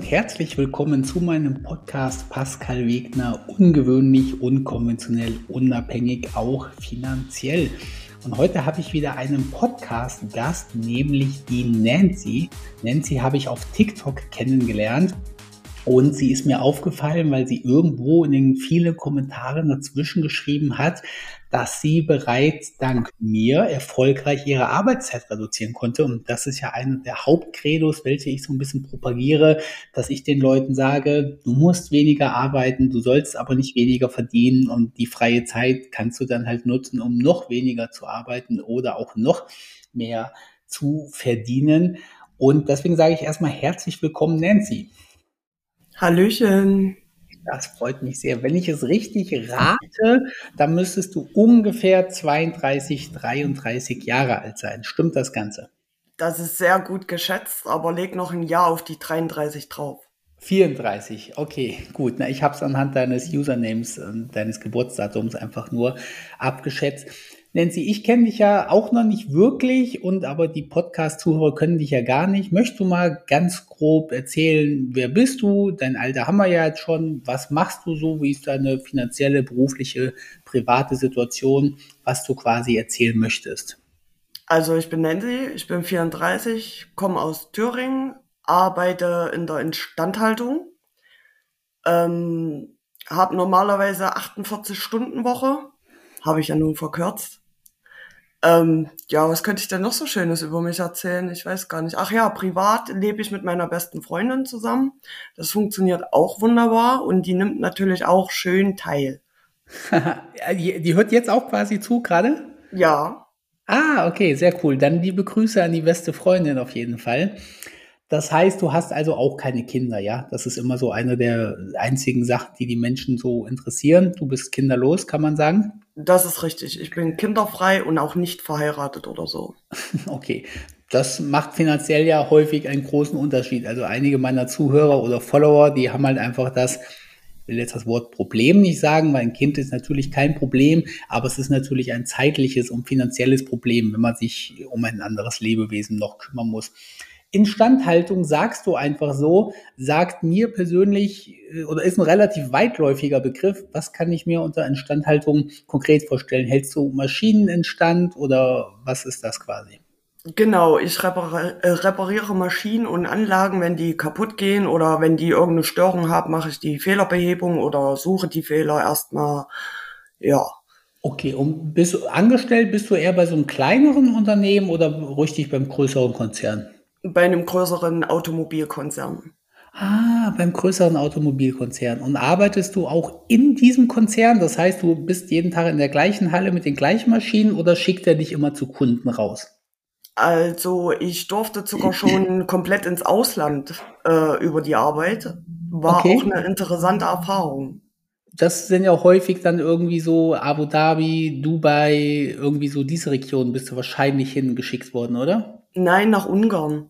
und herzlich willkommen zu meinem Podcast Pascal Wegner, ungewöhnlich, unkonventionell, unabhängig, auch finanziell. Und heute habe ich wieder einen Podcast-Gast, nämlich die Nancy. Nancy habe ich auf TikTok kennengelernt und sie ist mir aufgefallen, weil sie irgendwo in den vielen Kommentaren dazwischen geschrieben hat, dass sie bereits dank mir erfolgreich ihre Arbeitszeit reduzieren konnte. Und das ist ja einer der Hauptcredos, welche ich so ein bisschen propagiere, dass ich den Leuten sage, du musst weniger arbeiten, du sollst aber nicht weniger verdienen und die freie Zeit kannst du dann halt nutzen, um noch weniger zu arbeiten oder auch noch mehr zu verdienen. Und deswegen sage ich erstmal herzlich willkommen, Nancy. Hallöchen. Das freut mich sehr. Wenn ich es richtig rate, dann müsstest du ungefähr 32, 33 Jahre alt sein. Stimmt das Ganze? Das ist sehr gut geschätzt, aber leg noch ein Jahr auf die 33 drauf. 34, okay, gut. Na, ich habe es anhand deines Usernames, und deines Geburtsdatums einfach nur abgeschätzt. Nancy, ich kenne dich ja auch noch nicht wirklich und aber die Podcast-Zuhörer können dich ja gar nicht. Möchtest du mal ganz grob erzählen, wer bist du? Dein Alter haben wir ja jetzt schon. Was machst du so? Wie ist deine finanzielle, berufliche, private Situation, was du quasi erzählen möchtest? Also ich bin Nancy, ich bin 34, komme aus Thüringen, arbeite in der Instandhaltung, ähm, habe normalerweise 48 Stunden Woche, habe ich ja nun verkürzt. Ähm, ja, was könnte ich denn noch so Schönes über mich erzählen? Ich weiß gar nicht. Ach ja, privat lebe ich mit meiner besten Freundin zusammen. Das funktioniert auch wunderbar und die nimmt natürlich auch schön teil. die, die hört jetzt auch quasi zu gerade? Ja. Ah, okay, sehr cool. Dann liebe Grüße an die beste Freundin auf jeden Fall. Das heißt, du hast also auch keine Kinder, ja? Das ist immer so eine der einzigen Sachen, die die Menschen so interessieren. Du bist kinderlos, kann man sagen? Das ist richtig. Ich bin kinderfrei und auch nicht verheiratet oder so. Okay. Das macht finanziell ja häufig einen großen Unterschied. Also einige meiner Zuhörer oder Follower, die haben halt einfach das, ich will jetzt das Wort Problem nicht sagen, weil ein Kind ist natürlich kein Problem, aber es ist natürlich ein zeitliches und finanzielles Problem, wenn man sich um ein anderes Lebewesen noch kümmern muss. Instandhaltung sagst du einfach so, sagt mir persönlich äh, oder ist ein relativ weitläufiger Begriff. Was kann ich mir unter Instandhaltung konkret vorstellen? Hältst du Maschinen instand oder was ist das quasi? Genau, ich repariere, äh, repariere Maschinen und Anlagen, wenn die kaputt gehen oder wenn die irgendeine Störung haben, mache ich die Fehlerbehebung oder suche die Fehler erstmal. Ja. Okay, und bist du angestellt, bist du eher bei so einem kleineren Unternehmen oder richtig beim größeren Konzern? Bei einem größeren Automobilkonzern. Ah, beim größeren Automobilkonzern. Und arbeitest du auch in diesem Konzern? Das heißt, du bist jeden Tag in der gleichen Halle mit den gleichen Maschinen oder schickt er dich immer zu Kunden raus? Also ich durfte sogar schon komplett ins Ausland äh, über die Arbeit. War okay. auch eine interessante Erfahrung. Das sind ja häufig dann irgendwie so Abu Dhabi, Dubai, irgendwie so diese Regionen bist du wahrscheinlich hingeschickt worden, oder? Nein, nach Ungarn.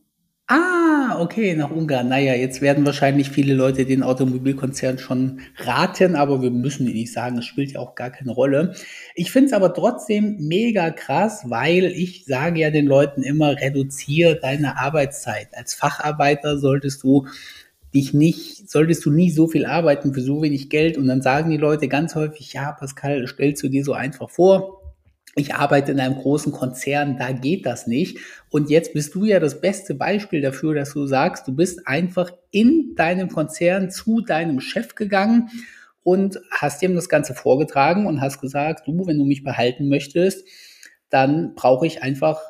Ah, okay, nach Ungarn. Naja, jetzt werden wahrscheinlich viele Leute den Automobilkonzern schon raten, aber wir müssen ihnen nicht sagen, es spielt ja auch gar keine Rolle. Ich finde es aber trotzdem mega krass, weil ich sage ja den Leuten immer, reduziere deine Arbeitszeit. Als Facharbeiter solltest du dich nicht, solltest du nie so viel arbeiten für so wenig Geld. Und dann sagen die Leute ganz häufig, ja, Pascal, stellst du dir so einfach vor ich arbeite in einem großen Konzern, da geht das nicht. Und jetzt bist du ja das beste Beispiel dafür, dass du sagst, du bist einfach in deinem Konzern zu deinem Chef gegangen und hast ihm das Ganze vorgetragen und hast gesagt, du, wenn du mich behalten möchtest, dann brauche ich einfach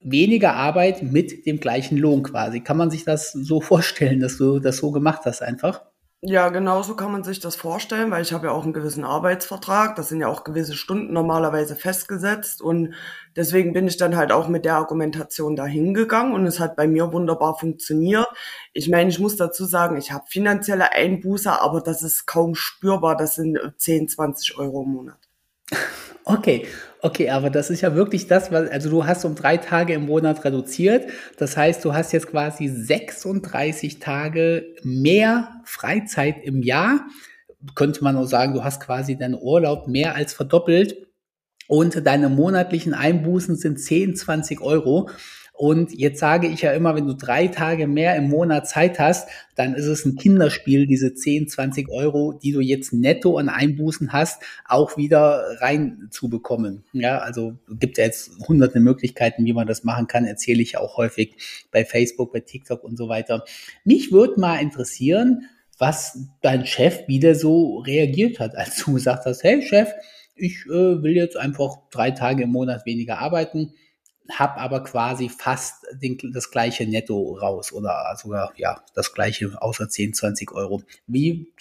weniger Arbeit mit dem gleichen Lohn quasi. Kann man sich das so vorstellen, dass du das so gemacht hast einfach? Ja, genau so kann man sich das vorstellen, weil ich habe ja auch einen gewissen Arbeitsvertrag. Das sind ja auch gewisse Stunden normalerweise festgesetzt. Und deswegen bin ich dann halt auch mit der Argumentation dahin gegangen und es hat bei mir wunderbar funktioniert. Ich meine, ich muss dazu sagen, ich habe finanzielle Einbuße, aber das ist kaum spürbar. Das sind 10, 20 Euro im Monat. Okay, okay, aber das ist ja wirklich das, was, also du hast um drei Tage im Monat reduziert. Das heißt, du hast jetzt quasi 36 Tage mehr Freizeit im Jahr. Könnte man auch sagen, du hast quasi deinen Urlaub mehr als verdoppelt und deine monatlichen Einbußen sind 10, 20 Euro. Und jetzt sage ich ja immer, wenn du drei Tage mehr im Monat Zeit hast, dann ist es ein Kinderspiel, diese 10, 20 Euro, die du jetzt netto an Einbußen hast, auch wieder reinzubekommen. Ja, also gibt ja jetzt hunderte Möglichkeiten, wie man das machen kann, erzähle ich auch häufig bei Facebook, bei TikTok und so weiter. Mich würde mal interessieren, was dein Chef wieder so reagiert hat, als du gesagt hast, hey Chef, ich äh, will jetzt einfach drei Tage im Monat weniger arbeiten habe aber quasi fast den, das gleiche Netto raus oder sogar ja das gleiche außer 10, 20 Euro. Wie,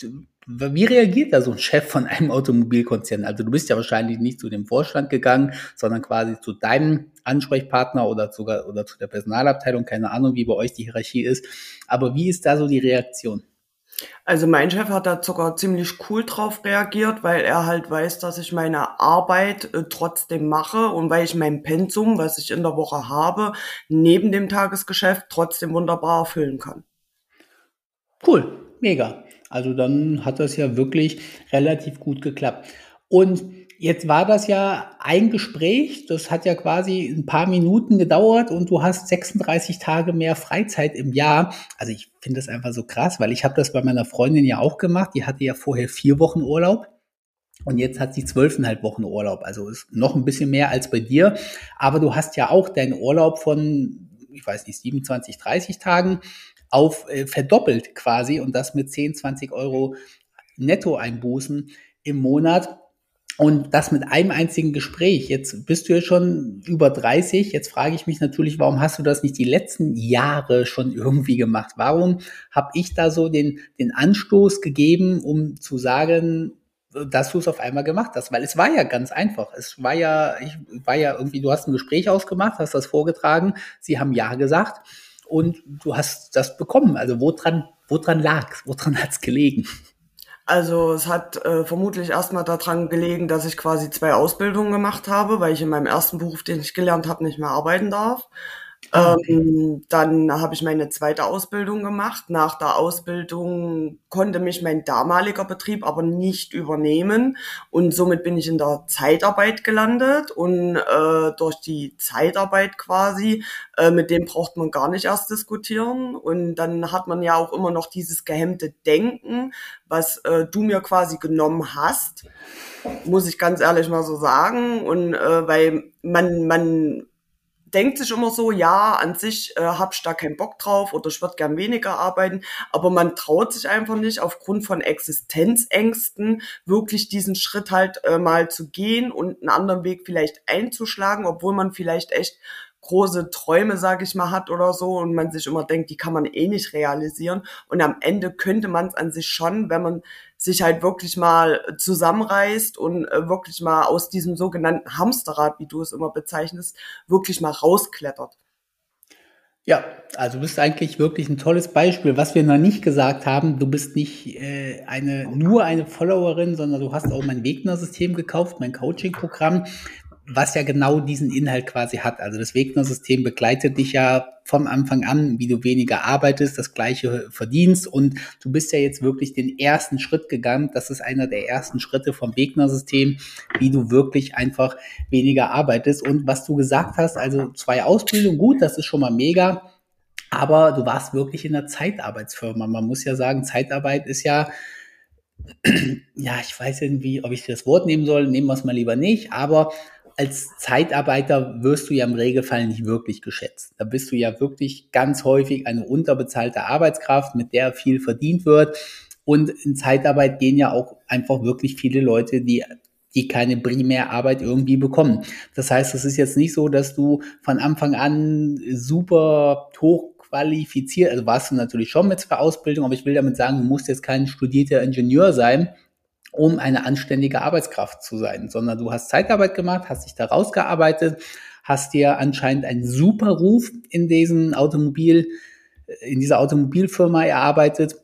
wie reagiert da so ein Chef von einem Automobilkonzern? Also du bist ja wahrscheinlich nicht zu dem Vorstand gegangen, sondern quasi zu deinem Ansprechpartner oder sogar oder zu der Personalabteilung. Keine Ahnung, wie bei euch die Hierarchie ist. Aber wie ist da so die Reaktion? Also mein Chef hat da sogar ziemlich cool drauf reagiert, weil er halt weiß, dass ich meine Arbeit äh, trotzdem mache und weil ich mein Pensum, was ich in der Woche habe, neben dem Tagesgeschäft trotzdem wunderbar erfüllen kann. Cool, mega. Also dann hat das ja wirklich relativ gut geklappt. Und Jetzt war das ja ein Gespräch, das hat ja quasi ein paar Minuten gedauert und du hast 36 Tage mehr Freizeit im Jahr. Also ich finde das einfach so krass, weil ich habe das bei meiner Freundin ja auch gemacht. Die hatte ja vorher vier Wochen Urlaub und jetzt hat sie zwölfeinhalb Wochen Urlaub. Also ist noch ein bisschen mehr als bei dir. Aber du hast ja auch deinen Urlaub von, ich weiß nicht, 27, 30 Tagen auf äh, verdoppelt quasi und das mit 10, 20 Euro Nettoeinbußen im Monat. Und das mit einem einzigen Gespräch. Jetzt bist du ja schon über 30. Jetzt frage ich mich natürlich, warum hast du das nicht die letzten Jahre schon irgendwie gemacht? Warum habe ich da so den, den Anstoß gegeben, um zu sagen, dass du es auf einmal gemacht hast? Weil es war ja ganz einfach. Es war ja, ich war ja irgendwie, du hast ein Gespräch ausgemacht, hast das vorgetragen, sie haben Ja gesagt und du hast das bekommen. Also woran, woran lag Woran hat es gelegen? Also es hat äh, vermutlich erstmal daran gelegen, dass ich quasi zwei Ausbildungen gemacht habe, weil ich in meinem ersten Beruf, den ich gelernt habe, nicht mehr arbeiten darf. Ähm, dann habe ich meine zweite Ausbildung gemacht. Nach der Ausbildung konnte mich mein damaliger Betrieb aber nicht übernehmen. Und somit bin ich in der Zeitarbeit gelandet. Und äh, durch die Zeitarbeit quasi, äh, mit dem braucht man gar nicht erst diskutieren. Und dann hat man ja auch immer noch dieses gehemmte Denken, was äh, du mir quasi genommen hast, muss ich ganz ehrlich mal so sagen. Und äh, weil man man denkt sich immer so, ja, an sich äh, hab ich da keinen Bock drauf oder ich würde gern weniger arbeiten, aber man traut sich einfach nicht aufgrund von Existenzängsten wirklich diesen Schritt halt äh, mal zu gehen und einen anderen Weg vielleicht einzuschlagen, obwohl man vielleicht echt große Träume, sage ich mal, hat oder so und man sich immer denkt, die kann man eh nicht realisieren. Und am Ende könnte man es an sich schon, wenn man sich halt wirklich mal zusammenreißt und äh, wirklich mal aus diesem sogenannten Hamsterrad, wie du es immer bezeichnest, wirklich mal rausklettert. Ja, also du bist eigentlich wirklich ein tolles Beispiel. Was wir noch nicht gesagt haben, du bist nicht äh, eine nur eine Followerin, sondern du hast auch mein Wegner-System gekauft, mein Coaching-Programm was ja genau diesen Inhalt quasi hat. Also das Wegner-System begleitet dich ja vom Anfang an, wie du weniger arbeitest, das gleiche verdienst und du bist ja jetzt wirklich den ersten Schritt gegangen. Das ist einer der ersten Schritte vom Wegner-System, wie du wirklich einfach weniger arbeitest. Und was du gesagt hast, also zwei Ausbildungen, gut, das ist schon mal mega. Aber du warst wirklich in einer Zeitarbeitsfirma. Man muss ja sagen, Zeitarbeit ist ja ja, ich weiß irgendwie, ob ich das Wort nehmen soll, nehmen wir es mal lieber nicht, aber als Zeitarbeiter wirst du ja im Regelfall nicht wirklich geschätzt. Da bist du ja wirklich ganz häufig eine unterbezahlte Arbeitskraft, mit der viel verdient wird. Und in Zeitarbeit gehen ja auch einfach wirklich viele Leute, die die keine Primärarbeit irgendwie bekommen. Das heißt, es ist jetzt nicht so, dass du von Anfang an super hoch qualifiziert, also warst du natürlich schon mit zwei Ausbildung, aber ich will damit sagen, du musst jetzt kein studierter Ingenieur sein, um eine anständige Arbeitskraft zu sein, sondern du hast Zeitarbeit gemacht, hast dich da rausgearbeitet, hast dir anscheinend einen super Ruf in diesem Automobil, in dieser Automobilfirma erarbeitet,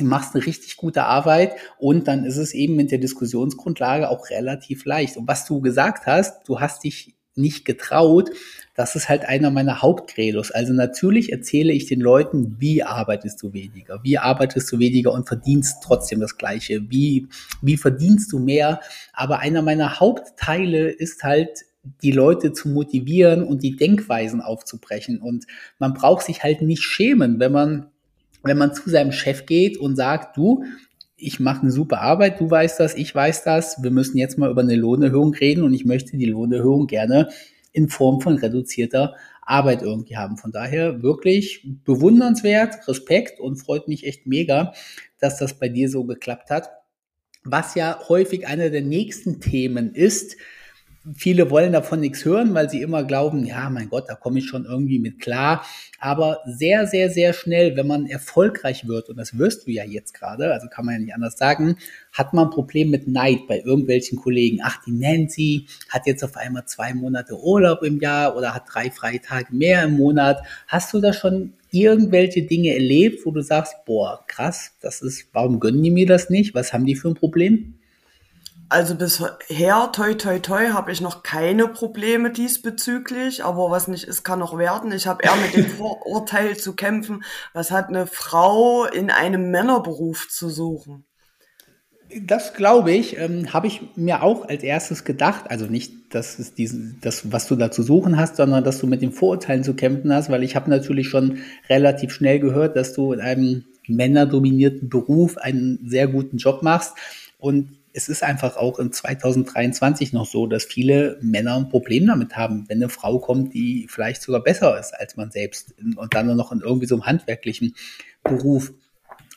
machst eine richtig gute Arbeit und dann ist es eben mit der Diskussionsgrundlage auch relativ leicht. Und was du gesagt hast, du hast dich nicht getraut, das ist halt einer meiner Hauptcredos. Also natürlich erzähle ich den Leuten, wie arbeitest du weniger, wie arbeitest du weniger und verdienst trotzdem das Gleiche, wie, wie verdienst du mehr. Aber einer meiner Hauptteile ist halt die Leute zu motivieren und die Denkweisen aufzubrechen. Und man braucht sich halt nicht schämen, wenn man, wenn man zu seinem Chef geht und sagt, du, ich mache eine super Arbeit, du weißt das, ich weiß das, wir müssen jetzt mal über eine Lohnerhöhung reden und ich möchte die Lohnerhöhung gerne in Form von reduzierter Arbeit irgendwie haben. Von daher wirklich bewundernswert, Respekt und freut mich echt mega, dass das bei dir so geklappt hat. Was ja häufig einer der nächsten Themen ist, viele wollen davon nichts hören, weil sie immer glauben, ja, mein Gott, da komme ich schon irgendwie mit klar. Aber sehr, sehr, sehr schnell, wenn man erfolgreich wird, und das wirst du ja jetzt gerade, also kann man ja nicht anders sagen, hat man ein Problem mit Neid bei irgendwelchen Kollegen. Ach, die Nancy hat jetzt auf einmal zwei Monate Urlaub im Jahr oder hat drei freie Tage mehr im Monat. Hast du da schon irgendwelche Dinge erlebt, wo du sagst, boah, krass, das ist, warum gönnen die mir das nicht? Was haben die für ein Problem? Also bisher, toi, toi, toi, habe ich noch keine Probleme diesbezüglich, aber was nicht ist, kann noch werden. Ich habe eher mit dem Vorurteil zu kämpfen, was hat eine Frau in einem Männerberuf zu suchen? Das glaube ich, ähm, habe ich mir auch als erstes gedacht. Also nicht, dass es diesen, das, was du da zu suchen hast, sondern dass du mit den Vorurteilen zu kämpfen hast, weil ich habe natürlich schon relativ schnell gehört, dass du in einem männerdominierten Beruf einen sehr guten Job machst. Und es ist einfach auch in 2023 noch so, dass viele Männer ein Problem damit haben, wenn eine Frau kommt, die vielleicht sogar besser ist als man selbst und dann nur noch in irgendwie so einem handwerklichen Beruf.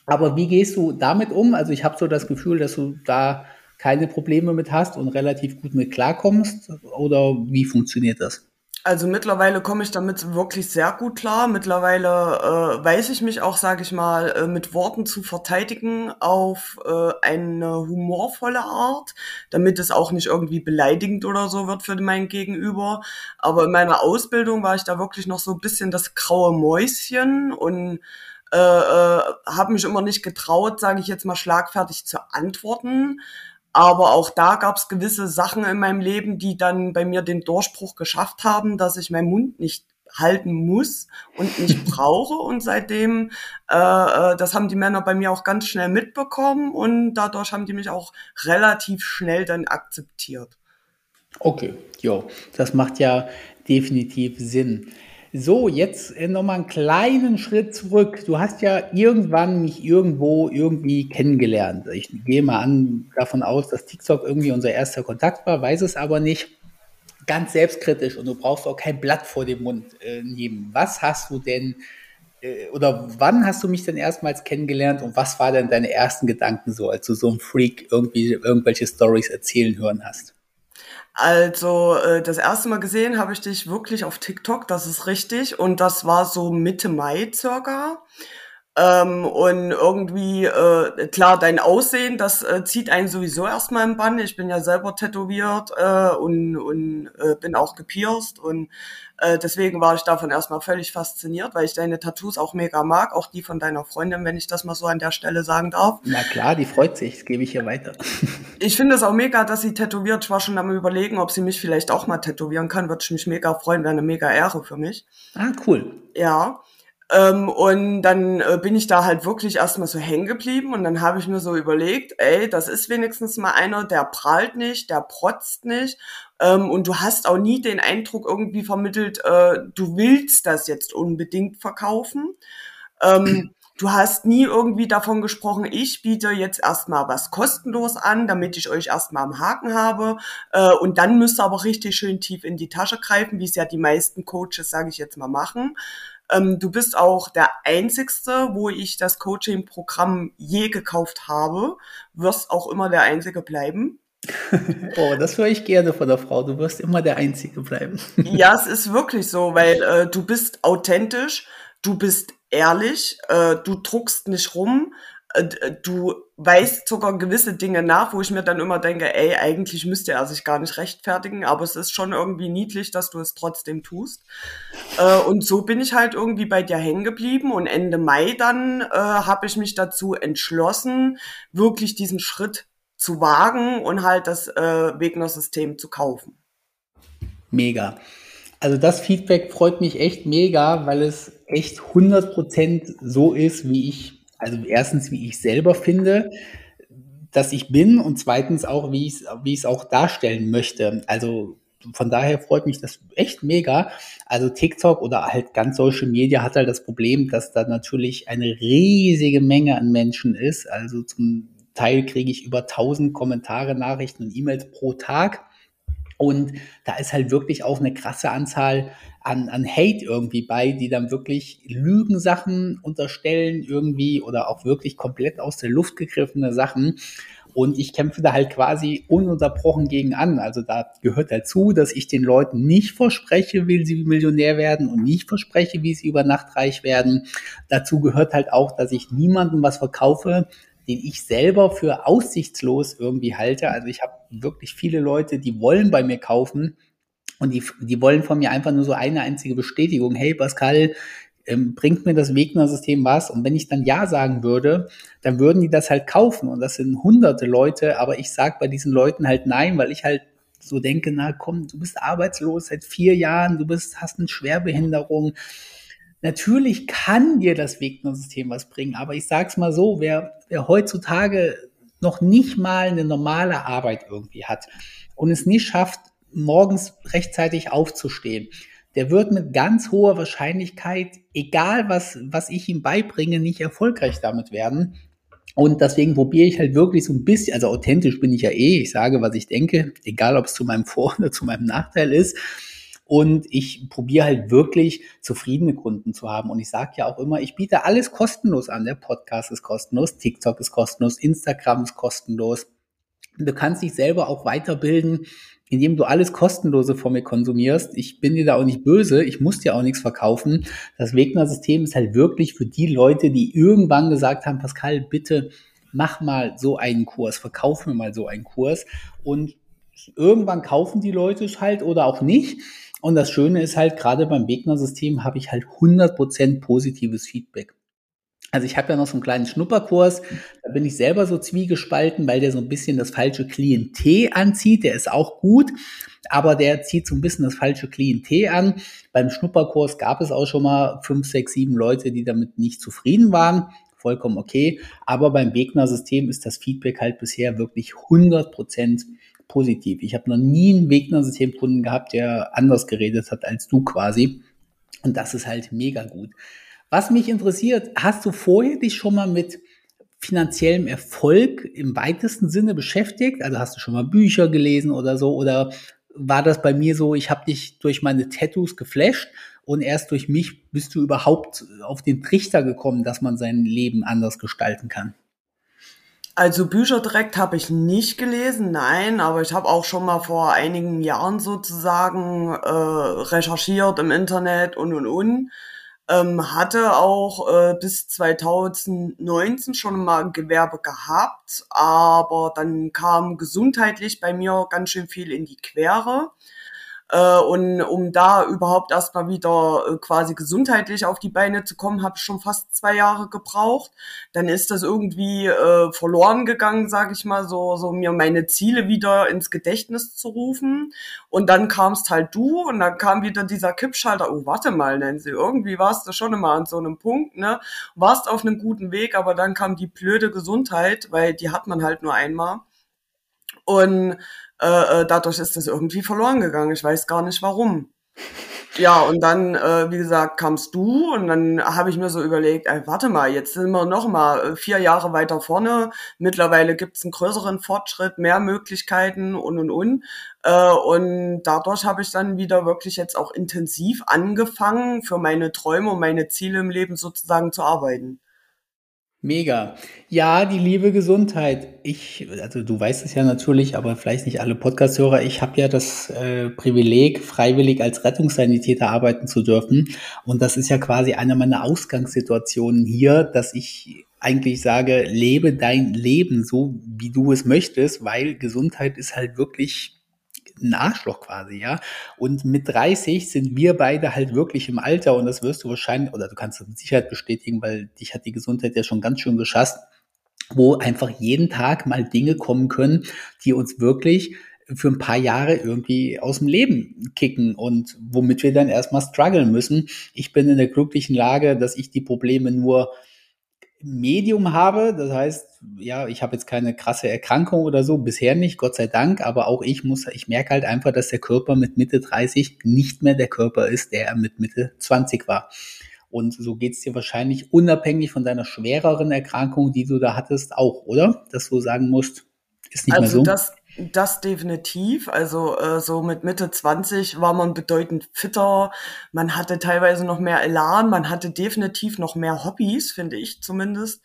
Aber wie gehst du damit um? Also ich habe so das Gefühl, dass du da keine Probleme mit hast und relativ gut mit klarkommst oder wie funktioniert das? Also mittlerweile komme ich damit wirklich sehr gut klar. Mittlerweile äh, weiß ich mich auch, sage ich mal, äh, mit Worten zu verteidigen auf äh, eine humorvolle Art, damit es auch nicht irgendwie beleidigend oder so wird für mein Gegenüber. Aber in meiner Ausbildung war ich da wirklich noch so ein bisschen das graue Mäuschen und äh, äh, habe mich immer nicht getraut, sage ich jetzt mal, schlagfertig zu antworten aber auch da gab es gewisse Sachen in meinem Leben, die dann bei mir den Durchbruch geschafft haben, dass ich meinen Mund nicht halten muss und nicht brauche. Und seitdem, äh, äh, das haben die Männer bei mir auch ganz schnell mitbekommen und dadurch haben die mich auch relativ schnell dann akzeptiert. Okay, jo, das macht ja definitiv Sinn. So, jetzt äh, nochmal einen kleinen Schritt zurück. Du hast ja irgendwann mich irgendwo irgendwie kennengelernt. Ich gehe mal an, davon aus, dass TikTok irgendwie unser erster Kontakt war, weiß es aber nicht. Ganz selbstkritisch und du brauchst auch kein Blatt vor dem Mund äh, nehmen. Was hast du denn äh, oder wann hast du mich denn erstmals kennengelernt und was war denn deine ersten Gedanken so, als du so ein Freak irgendwie irgendwelche Stories erzählen hören hast? Also äh, das erste Mal gesehen habe ich dich wirklich auf TikTok, das ist richtig. Und das war so Mitte Mai circa. Ähm, und irgendwie, äh, klar, dein Aussehen, das äh, zieht einen sowieso erstmal im Bann. Ich bin ja selber tätowiert äh, und, und äh, bin auch gepierst und äh, deswegen war ich davon erstmal völlig fasziniert, weil ich deine Tattoos auch mega mag, auch die von deiner Freundin, wenn ich das mal so an der Stelle sagen darf. Na klar, die freut sich, das gebe ich ihr weiter. Ich finde es auch mega, dass sie tätowiert. Ich war schon am überlegen, ob sie mich vielleicht auch mal tätowieren kann. Würde ich mich mega freuen, wäre eine mega Ehre für mich. Ah, cool. Ja. Ähm, und dann äh, bin ich da halt wirklich erstmal so hängen geblieben und dann habe ich mir so überlegt, ey, das ist wenigstens mal einer, der prahlt nicht, der protzt nicht ähm, und du hast auch nie den Eindruck irgendwie vermittelt, äh, du willst das jetzt unbedingt verkaufen. Ähm, du hast nie irgendwie davon gesprochen, ich biete jetzt erstmal was kostenlos an, damit ich euch erstmal am Haken habe. Äh, und dann müsst ihr aber richtig schön tief in die Tasche greifen, wie es ja die meisten Coaches, sage ich jetzt mal, machen. Ähm, du bist auch der Einzigste, wo ich das Coaching-Programm je gekauft habe. Wirst auch immer der Einzige bleiben. oh, das höre ich gerne von der Frau. Du wirst immer der Einzige bleiben. ja, es ist wirklich so, weil äh, du bist authentisch, du bist ehrlich, äh, du druckst nicht rum, du weißt sogar gewisse Dinge nach, wo ich mir dann immer denke, ey, eigentlich müsste er sich gar nicht rechtfertigen, aber es ist schon irgendwie niedlich, dass du es trotzdem tust. Äh, und so bin ich halt irgendwie bei dir hängen geblieben und Ende Mai dann äh, habe ich mich dazu entschlossen, wirklich diesen Schritt zu wagen und halt das äh, Wegner-System zu kaufen. Mega. Also das Feedback freut mich echt mega, weil es echt 100% so ist, wie ich also erstens, wie ich selber finde, dass ich bin und zweitens auch, wie ich es wie auch darstellen möchte. Also von daher freut mich das echt mega. Also TikTok oder halt ganz Social Media hat halt das Problem, dass da natürlich eine riesige Menge an Menschen ist. Also zum Teil kriege ich über 1000 Kommentare, Nachrichten und E-Mails pro Tag. Und da ist halt wirklich auch eine krasse Anzahl an, an Hate irgendwie bei, die dann wirklich Lügensachen unterstellen irgendwie oder auch wirklich komplett aus der Luft gegriffene Sachen. Und ich kämpfe da halt quasi ununterbrochen gegen an. Also da gehört dazu, dass ich den Leuten nicht verspreche, wie sie Millionär werden und nicht verspreche, wie sie über Nacht reich werden. Dazu gehört halt auch, dass ich niemandem was verkaufe, den ich selber für aussichtslos irgendwie halte. Also ich habe wirklich viele Leute, die wollen bei mir kaufen und die, die wollen von mir einfach nur so eine einzige Bestätigung. Hey Pascal, ähm, bringt mir das Wegner-System was? Und wenn ich dann Ja sagen würde, dann würden die das halt kaufen. Und das sind hunderte Leute, aber ich sage bei diesen Leuten halt nein, weil ich halt so denke, na komm, du bist arbeitslos seit vier Jahren, du bist, hast eine Schwerbehinderung. Natürlich kann dir das Wegner-System was bringen, aber ich sag's mal so, wer, wer heutzutage noch nicht mal eine normale Arbeit irgendwie hat und es nicht schafft, morgens rechtzeitig aufzustehen, der wird mit ganz hoher Wahrscheinlichkeit, egal was, was ich ihm beibringe, nicht erfolgreich damit werden. Und deswegen probiere ich halt wirklich so ein bisschen, also authentisch bin ich ja eh, ich sage, was ich denke, egal ob es zu meinem Vor- oder zu meinem Nachteil ist. Und ich probiere halt wirklich zufriedene Kunden zu haben. Und ich sage ja auch immer, ich biete alles kostenlos an. Der Podcast ist kostenlos, TikTok ist kostenlos, Instagram ist kostenlos. Du kannst dich selber auch weiterbilden indem du alles kostenlose von mir konsumierst. Ich bin dir da auch nicht böse, ich muss dir auch nichts verkaufen. Das Wegner-System ist halt wirklich für die Leute, die irgendwann gesagt haben, Pascal, bitte mach mal so einen Kurs, verkauf mir mal so einen Kurs. Und irgendwann kaufen die Leute es halt oder auch nicht. Und das Schöne ist halt, gerade beim Wegner-System habe ich halt 100% positives Feedback. Also ich habe ja noch so einen kleinen Schnupperkurs, da bin ich selber so zwiegespalten, weil der so ein bisschen das falsche Klientel anzieht. Der ist auch gut, aber der zieht so ein bisschen das falsche Klientel an. Beim Schnupperkurs gab es auch schon mal fünf, sechs, sieben Leute, die damit nicht zufrieden waren. Vollkommen okay. Aber beim Wegner-System ist das Feedback halt bisher wirklich 100 Prozent positiv. Ich habe noch nie einen Wegner-System-Kunden gehabt, der anders geredet hat als du quasi. Und das ist halt mega gut. Was mich interessiert, hast du vorher dich schon mal mit finanziellem Erfolg im weitesten Sinne beschäftigt? Also hast du schon mal Bücher gelesen oder so? Oder war das bei mir so, ich habe dich durch meine Tattoos geflasht und erst durch mich bist du überhaupt auf den Trichter gekommen, dass man sein Leben anders gestalten kann? Also Bücher direkt habe ich nicht gelesen, nein, aber ich habe auch schon mal vor einigen Jahren sozusagen äh, recherchiert im Internet und und und ähm, hatte auch äh, bis 2019 schon mal Gewerbe gehabt, aber dann kam gesundheitlich bei mir ganz schön viel in die Quere. Äh, und um da überhaupt erstmal wieder äh, quasi gesundheitlich auf die Beine zu kommen, habe ich schon fast zwei Jahre gebraucht. Dann ist das irgendwie äh, verloren gegangen, sage ich mal, so, so mir meine Ziele wieder ins Gedächtnis zu rufen. Und dann kamst halt du und dann kam wieder dieser Kippschalter. Oh, warte mal, Nancy, irgendwie warst du schon immer an so einem Punkt, ne? Warst auf einem guten Weg, aber dann kam die blöde Gesundheit, weil die hat man halt nur einmal. Und äh, äh, dadurch ist das irgendwie verloren gegangen. Ich weiß gar nicht warum. Ja, und dann, äh, wie gesagt, kamst du und dann habe ich mir so überlegt, ey, warte mal, jetzt sind wir noch mal äh, vier Jahre weiter vorne. Mittlerweile gibt's einen größeren Fortschritt, mehr Möglichkeiten und und und. Äh, und dadurch habe ich dann wieder wirklich jetzt auch intensiv angefangen, für meine Träume und meine Ziele im Leben sozusagen zu arbeiten. Mega. Ja, die liebe Gesundheit. Ich, also du weißt es ja natürlich, aber vielleicht nicht alle Podcast-Hörer. Ich habe ja das äh, Privileg, freiwillig als Rettungssanitäter arbeiten zu dürfen. Und das ist ja quasi eine meiner Ausgangssituationen hier, dass ich eigentlich sage, lebe dein Leben so, wie du es möchtest, weil Gesundheit ist halt wirklich ein Arschloch quasi, ja. Und mit 30 sind wir beide halt wirklich im Alter und das wirst du wahrscheinlich, oder du kannst das mit Sicherheit bestätigen, weil dich hat die Gesundheit ja schon ganz schön geschasst, wo einfach jeden Tag mal Dinge kommen können, die uns wirklich für ein paar Jahre irgendwie aus dem Leben kicken und womit wir dann erstmal strugglen müssen. Ich bin in der glücklichen Lage, dass ich die Probleme nur Medium habe. Das heißt, ja, ich habe jetzt keine krasse Erkrankung oder so, bisher nicht, Gott sei Dank, aber auch ich muss, ich merke halt einfach, dass der Körper mit Mitte 30 nicht mehr der Körper ist, der er mit Mitte 20 war. Und so geht's dir wahrscheinlich unabhängig von deiner schwereren Erkrankung, die du da hattest, auch, oder? Dass du sagen musst, ist nicht also mehr so. Das das definitiv. Also äh, so mit Mitte 20 war man bedeutend fitter. Man hatte teilweise noch mehr Elan. Man hatte definitiv noch mehr Hobbys, finde ich zumindest.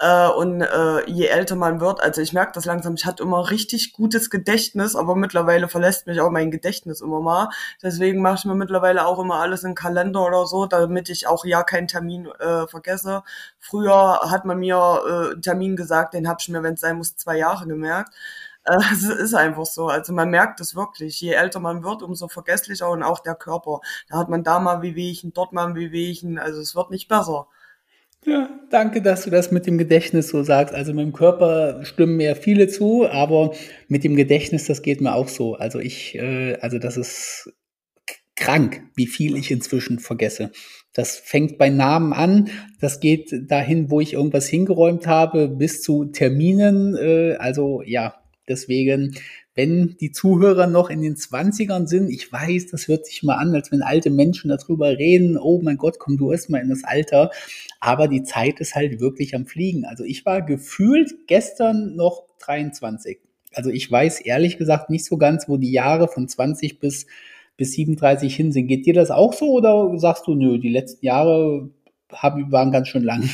Äh, und äh, je älter man wird, also ich merke das langsam, ich hatte immer richtig gutes Gedächtnis, aber mittlerweile verlässt mich auch mein Gedächtnis immer mal. Deswegen mache ich mir mittlerweile auch immer alles in Kalender oder so, damit ich auch ja keinen Termin äh, vergesse. Früher hat man mir äh, einen Termin gesagt, den habe ich mir, wenn es sein muss, zwei Jahre gemerkt. Äh, es ist einfach so. Also man merkt es wirklich. Je älter man wird, umso vergesslicher und auch der Körper. Da hat man da mal Wehwehchen, dort mal Wehwehchen. Also es wird nicht besser. Ja, danke, dass du das mit dem Gedächtnis so sagst. Also mit dem Körper stimmen mir viele zu, aber mit dem Gedächtnis, das geht mir auch so. Also ich, äh, also das ist krank, wie viel ich inzwischen vergesse. Das fängt bei Namen an, das geht dahin, wo ich irgendwas hingeräumt habe, bis zu Terminen. Äh, also ja, Deswegen, wenn die Zuhörer noch in den 20ern sind, ich weiß, das hört sich mal an, als wenn alte Menschen darüber reden, oh mein Gott, komm du erst mal in das Alter. Aber die Zeit ist halt wirklich am Fliegen. Also ich war gefühlt gestern noch 23. Also ich weiß ehrlich gesagt nicht so ganz, wo die Jahre von 20 bis, bis 37 hin sind. Geht dir das auch so oder sagst du, nö, die letzten Jahre haben, waren ganz schön lang?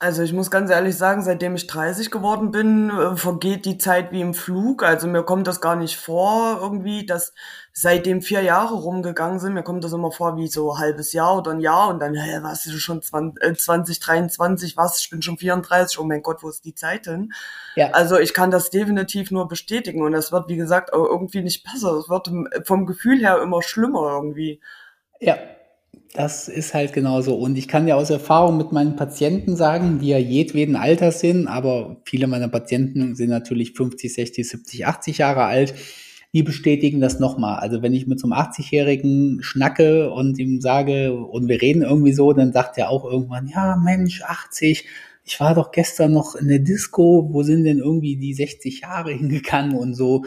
Also ich muss ganz ehrlich sagen, seitdem ich 30 geworden bin, äh, vergeht die Zeit wie im Flug. Also mir kommt das gar nicht vor irgendwie, dass seitdem vier Jahre rumgegangen sind, mir kommt das immer vor wie so ein halbes Jahr oder ein Jahr und dann, hä, was ist schon 20, äh, 2023, was, ich bin schon 34, oh mein Gott, wo ist die Zeit denn? Ja. Also ich kann das definitiv nur bestätigen und das wird, wie gesagt, irgendwie nicht besser. Es wird vom Gefühl her immer schlimmer irgendwie. Ja, das ist halt genauso. Und ich kann ja aus Erfahrung mit meinen Patienten sagen, die ja jedweden Alters sind, aber viele meiner Patienten sind natürlich 50, 60, 70, 80 Jahre alt. Die bestätigen das nochmal. Also wenn ich mit so einem 80-Jährigen schnacke und ihm sage, und wir reden irgendwie so, dann sagt er auch irgendwann, ja Mensch, 80, ich war doch gestern noch in der Disco, wo sind denn irgendwie die 60 Jahre hingegangen und so.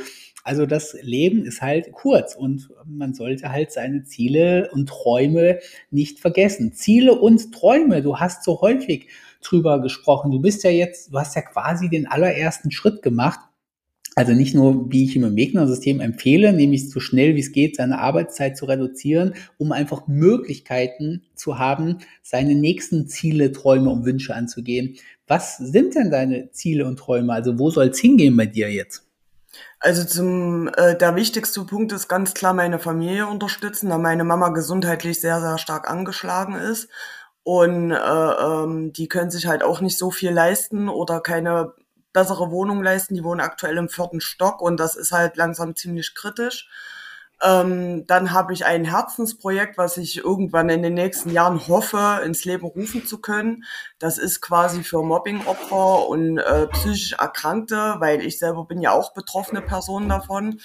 Also das Leben ist halt kurz und man sollte halt seine Ziele und Träume nicht vergessen. Ziele und Träume, du hast so häufig drüber gesprochen. Du bist ja jetzt, du hast ja quasi den allerersten Schritt gemacht. Also nicht nur, wie ich im Wegner-System empfehle, nämlich so schnell wie es geht, seine Arbeitszeit zu reduzieren, um einfach Möglichkeiten zu haben, seine nächsten Ziele, Träume und Wünsche anzugehen. Was sind denn deine Ziele und Träume? Also wo soll es hingehen bei dir jetzt? Also zum äh, der wichtigste Punkt ist ganz klar meine Familie unterstützen, da meine Mama gesundheitlich sehr sehr stark angeschlagen ist und äh, ähm, die können sich halt auch nicht so viel leisten oder keine bessere Wohnung leisten. Die wohnen aktuell im vierten Stock und das ist halt langsam ziemlich kritisch. Ähm, dann habe ich ein Herzensprojekt, was ich irgendwann in den nächsten Jahren hoffe, ins Leben rufen zu können. Das ist quasi für Mobbingopfer und äh, psychisch Erkrankte, weil ich selber bin ja auch betroffene Person davon.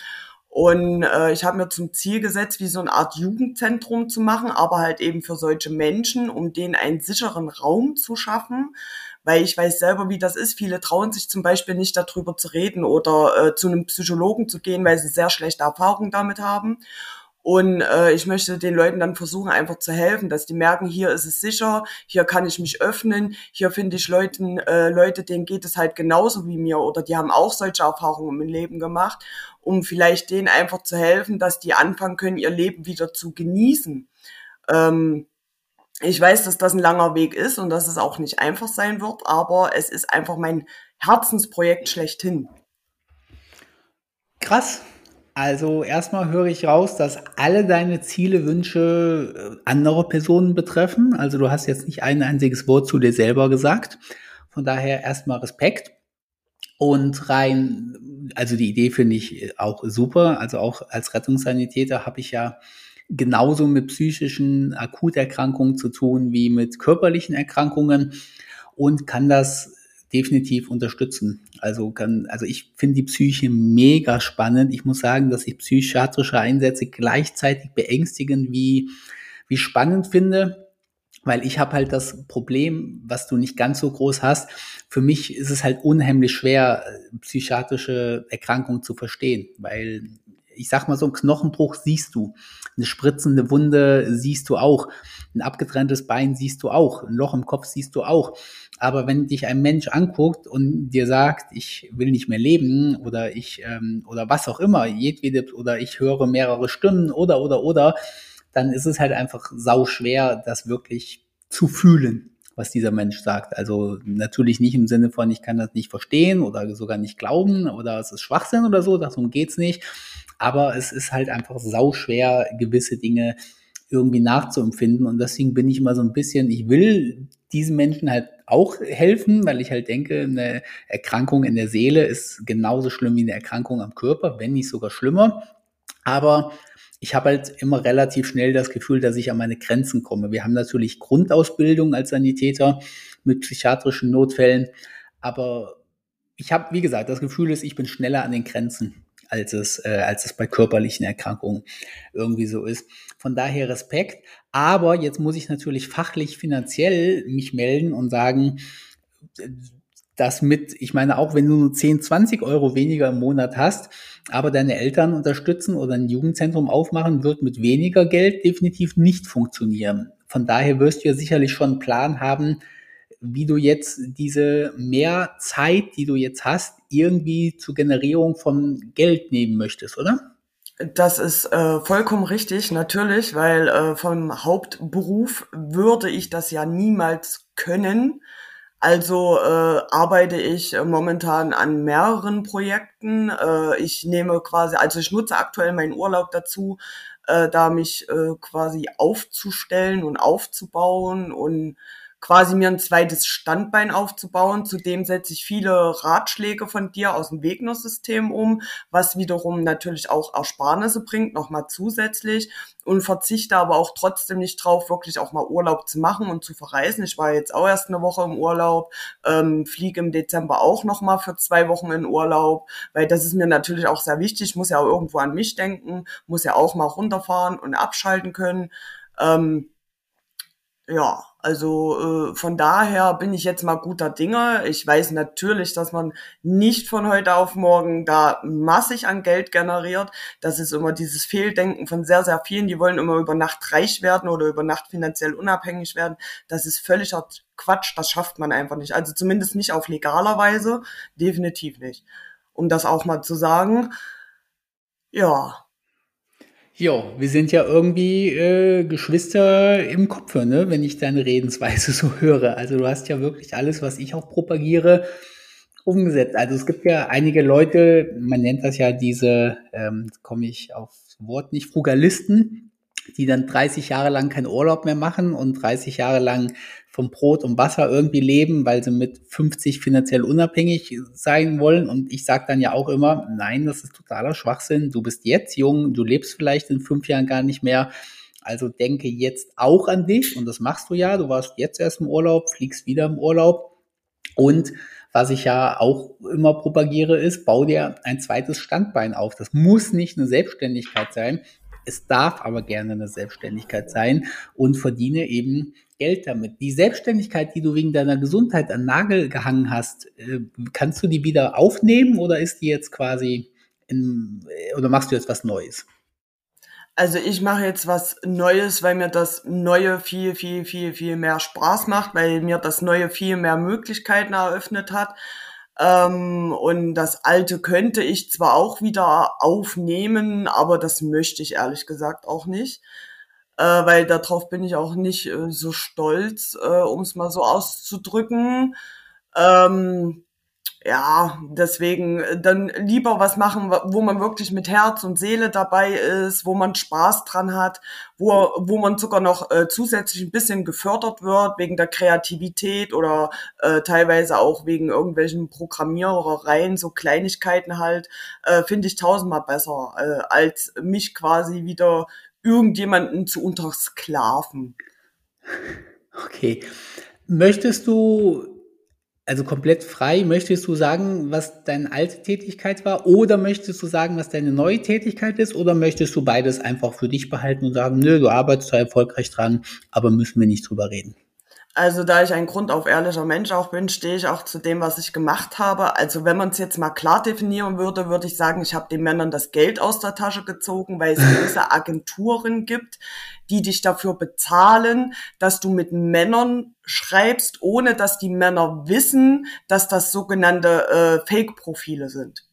Und äh, ich habe mir zum Ziel gesetzt, wie so eine Art Jugendzentrum zu machen, aber halt eben für solche Menschen, um denen einen sicheren Raum zu schaffen, weil ich weiß selber, wie das ist. Viele trauen sich zum Beispiel nicht darüber zu reden oder äh, zu einem Psychologen zu gehen, weil sie sehr schlechte Erfahrungen damit haben. Und äh, ich möchte den Leuten dann versuchen, einfach zu helfen, dass die merken, hier ist es sicher, hier kann ich mich öffnen, hier finde ich Leuten, äh, Leute, denen geht es halt genauso wie mir oder die haben auch solche Erfahrungen im Leben gemacht, um vielleicht denen einfach zu helfen, dass die anfangen können, ihr Leben wieder zu genießen. Ähm, ich weiß, dass das ein langer Weg ist und dass es auch nicht einfach sein wird, aber es ist einfach mein Herzensprojekt schlechthin. Krass. Also erstmal höre ich raus, dass alle deine Ziele, Wünsche äh, andere Personen betreffen. Also du hast jetzt nicht ein einziges Wort zu dir selber gesagt. Von daher erstmal Respekt. Und rein, also die Idee finde ich auch super. Also auch als Rettungssanitäter habe ich ja genauso mit psychischen Akuterkrankungen zu tun wie mit körperlichen Erkrankungen und kann das definitiv unterstützen. Also kann, also ich finde die Psyche mega spannend. Ich muss sagen, dass ich psychiatrische Einsätze gleichzeitig beängstigend wie, wie spannend finde. weil ich habe halt das Problem, was du nicht ganz so groß hast. Für mich ist es halt unheimlich schwer, psychiatrische Erkrankungen zu verstehen, weil ich sag mal so ein Knochenbruch siehst du, eine spritzende Wunde siehst du auch, ein abgetrenntes Bein siehst du auch, ein Loch im Kopf siehst du auch. Aber wenn dich ein Mensch anguckt und dir sagt, ich will nicht mehr leben oder ich ähm, oder was auch immer, jedwede oder ich höre mehrere Stimmen oder oder oder, dann ist es halt einfach sau schwer, das wirklich zu fühlen, was dieser Mensch sagt. Also natürlich nicht im Sinne von, ich kann das nicht verstehen oder sogar nicht glauben oder es ist Schwachsinn oder so, darum geht's nicht. Aber es ist halt einfach sau schwer, gewisse Dinge irgendwie nachzuempfinden. Und deswegen bin ich immer so ein bisschen, ich will diesen Menschen halt auch helfen, weil ich halt denke, eine Erkrankung in der Seele ist genauso schlimm wie eine Erkrankung am Körper, wenn nicht sogar schlimmer. Aber ich habe halt immer relativ schnell das Gefühl, dass ich an meine Grenzen komme. Wir haben natürlich Grundausbildung als Sanitäter mit psychiatrischen Notfällen, aber ich habe, wie gesagt, das Gefühl ist, ich bin schneller an den Grenzen, als es, äh, als es bei körperlichen Erkrankungen irgendwie so ist. Von daher Respekt. Aber jetzt muss ich natürlich fachlich, finanziell mich melden und sagen, das mit, ich meine, auch wenn du nur 10, 20 Euro weniger im Monat hast, aber deine Eltern unterstützen oder ein Jugendzentrum aufmachen, wird mit weniger Geld definitiv nicht funktionieren. Von daher wirst du ja sicherlich schon einen Plan haben, wie du jetzt diese mehr Zeit, die du jetzt hast, irgendwie zur Generierung von Geld nehmen möchtest, oder? Das ist äh, vollkommen richtig, natürlich, weil äh, vom Hauptberuf würde ich das ja niemals können. Also äh, arbeite ich äh, momentan an mehreren Projekten. Äh, ich nehme quasi, also ich nutze aktuell meinen Urlaub dazu, äh, da mich äh, quasi aufzustellen und aufzubauen und quasi mir ein zweites Standbein aufzubauen. Zudem setze ich viele Ratschläge von dir aus dem Wegner-System um, was wiederum natürlich auch Ersparnisse bringt, nochmal zusätzlich und verzichte aber auch trotzdem nicht drauf, wirklich auch mal Urlaub zu machen und zu verreisen. Ich war jetzt auch erst eine Woche im Urlaub, ähm, fliege im Dezember auch nochmal für zwei Wochen in Urlaub, weil das ist mir natürlich auch sehr wichtig. Ich muss ja auch irgendwo an mich denken, muss ja auch mal runterfahren und abschalten können. Ähm, ja, also äh, von daher bin ich jetzt mal guter Dinge. Ich weiß natürlich, dass man nicht von heute auf morgen da massig an Geld generiert. Das ist immer dieses Fehldenken von sehr, sehr vielen. Die wollen immer über Nacht reich werden oder über Nacht finanziell unabhängig werden. Das ist völliger Quatsch. Das schafft man einfach nicht. Also zumindest nicht auf legaler Weise. Definitiv nicht. Um das auch mal zu sagen. Ja, Jo, wir sind ja irgendwie äh, Geschwister im Kopfe, ne? wenn ich deine Redensweise so höre. Also du hast ja wirklich alles, was ich auch propagiere, umgesetzt. Also es gibt ja einige Leute, man nennt das ja diese, ähm, komme ich aufs Wort nicht, Frugalisten, die dann 30 Jahre lang keinen Urlaub mehr machen und 30 Jahre lang vom Brot und Wasser irgendwie leben, weil sie mit 50 finanziell unabhängig sein wollen. Und ich sage dann ja auch immer, nein, das ist totaler Schwachsinn. Du bist jetzt jung, du lebst vielleicht in fünf Jahren gar nicht mehr. Also denke jetzt auch an dich und das machst du ja. Du warst jetzt erst im Urlaub, fliegst wieder im Urlaub und was ich ja auch immer propagiere, ist, bau dir ein zweites Standbein auf. Das muss nicht eine Selbstständigkeit sein. Es darf aber gerne eine Selbstständigkeit sein und verdiene eben Geld damit. Die Selbstständigkeit, die du wegen deiner Gesundheit an Nagel gehangen hast, äh, kannst du die wieder aufnehmen oder ist die jetzt quasi in, oder machst du jetzt was Neues? Also ich mache jetzt was Neues, weil mir das Neue viel, viel, viel, viel mehr Spaß macht, weil mir das Neue viel mehr Möglichkeiten eröffnet hat. Ähm, und das Alte könnte ich zwar auch wieder aufnehmen, aber das möchte ich ehrlich gesagt auch nicht. Äh, weil darauf bin ich auch nicht äh, so stolz, äh, um es mal so auszudrücken. Ähm, ja, deswegen äh, dann lieber was machen, wo man wirklich mit Herz und Seele dabei ist, wo man Spaß dran hat, wo, wo man sogar noch äh, zusätzlich ein bisschen gefördert wird wegen der Kreativität oder äh, teilweise auch wegen irgendwelchen Programmierereien, so Kleinigkeiten halt, äh, finde ich tausendmal besser, äh, als mich quasi wieder irgendjemanden zu untersklaven. Okay. Möchtest du Also komplett frei. Möchtest du sagen, was deine alte Tätigkeit war? Oder möchtest du sagen, was deine neue Tätigkeit ist? Oder möchtest du beides einfach für dich behalten und sagen, nö, du arbeitest da erfolgreich dran, aber müssen wir nicht drüber reden? Also da ich ein grundauf ehrlicher Mensch auch bin, stehe ich auch zu dem, was ich gemacht habe. Also wenn man es jetzt mal klar definieren würde, würde ich sagen, ich habe den Männern das Geld aus der Tasche gezogen, weil es gewisse Agenturen gibt, die dich dafür bezahlen, dass du mit Männern schreibst, ohne dass die Männer wissen, dass das sogenannte äh, Fake-Profile sind.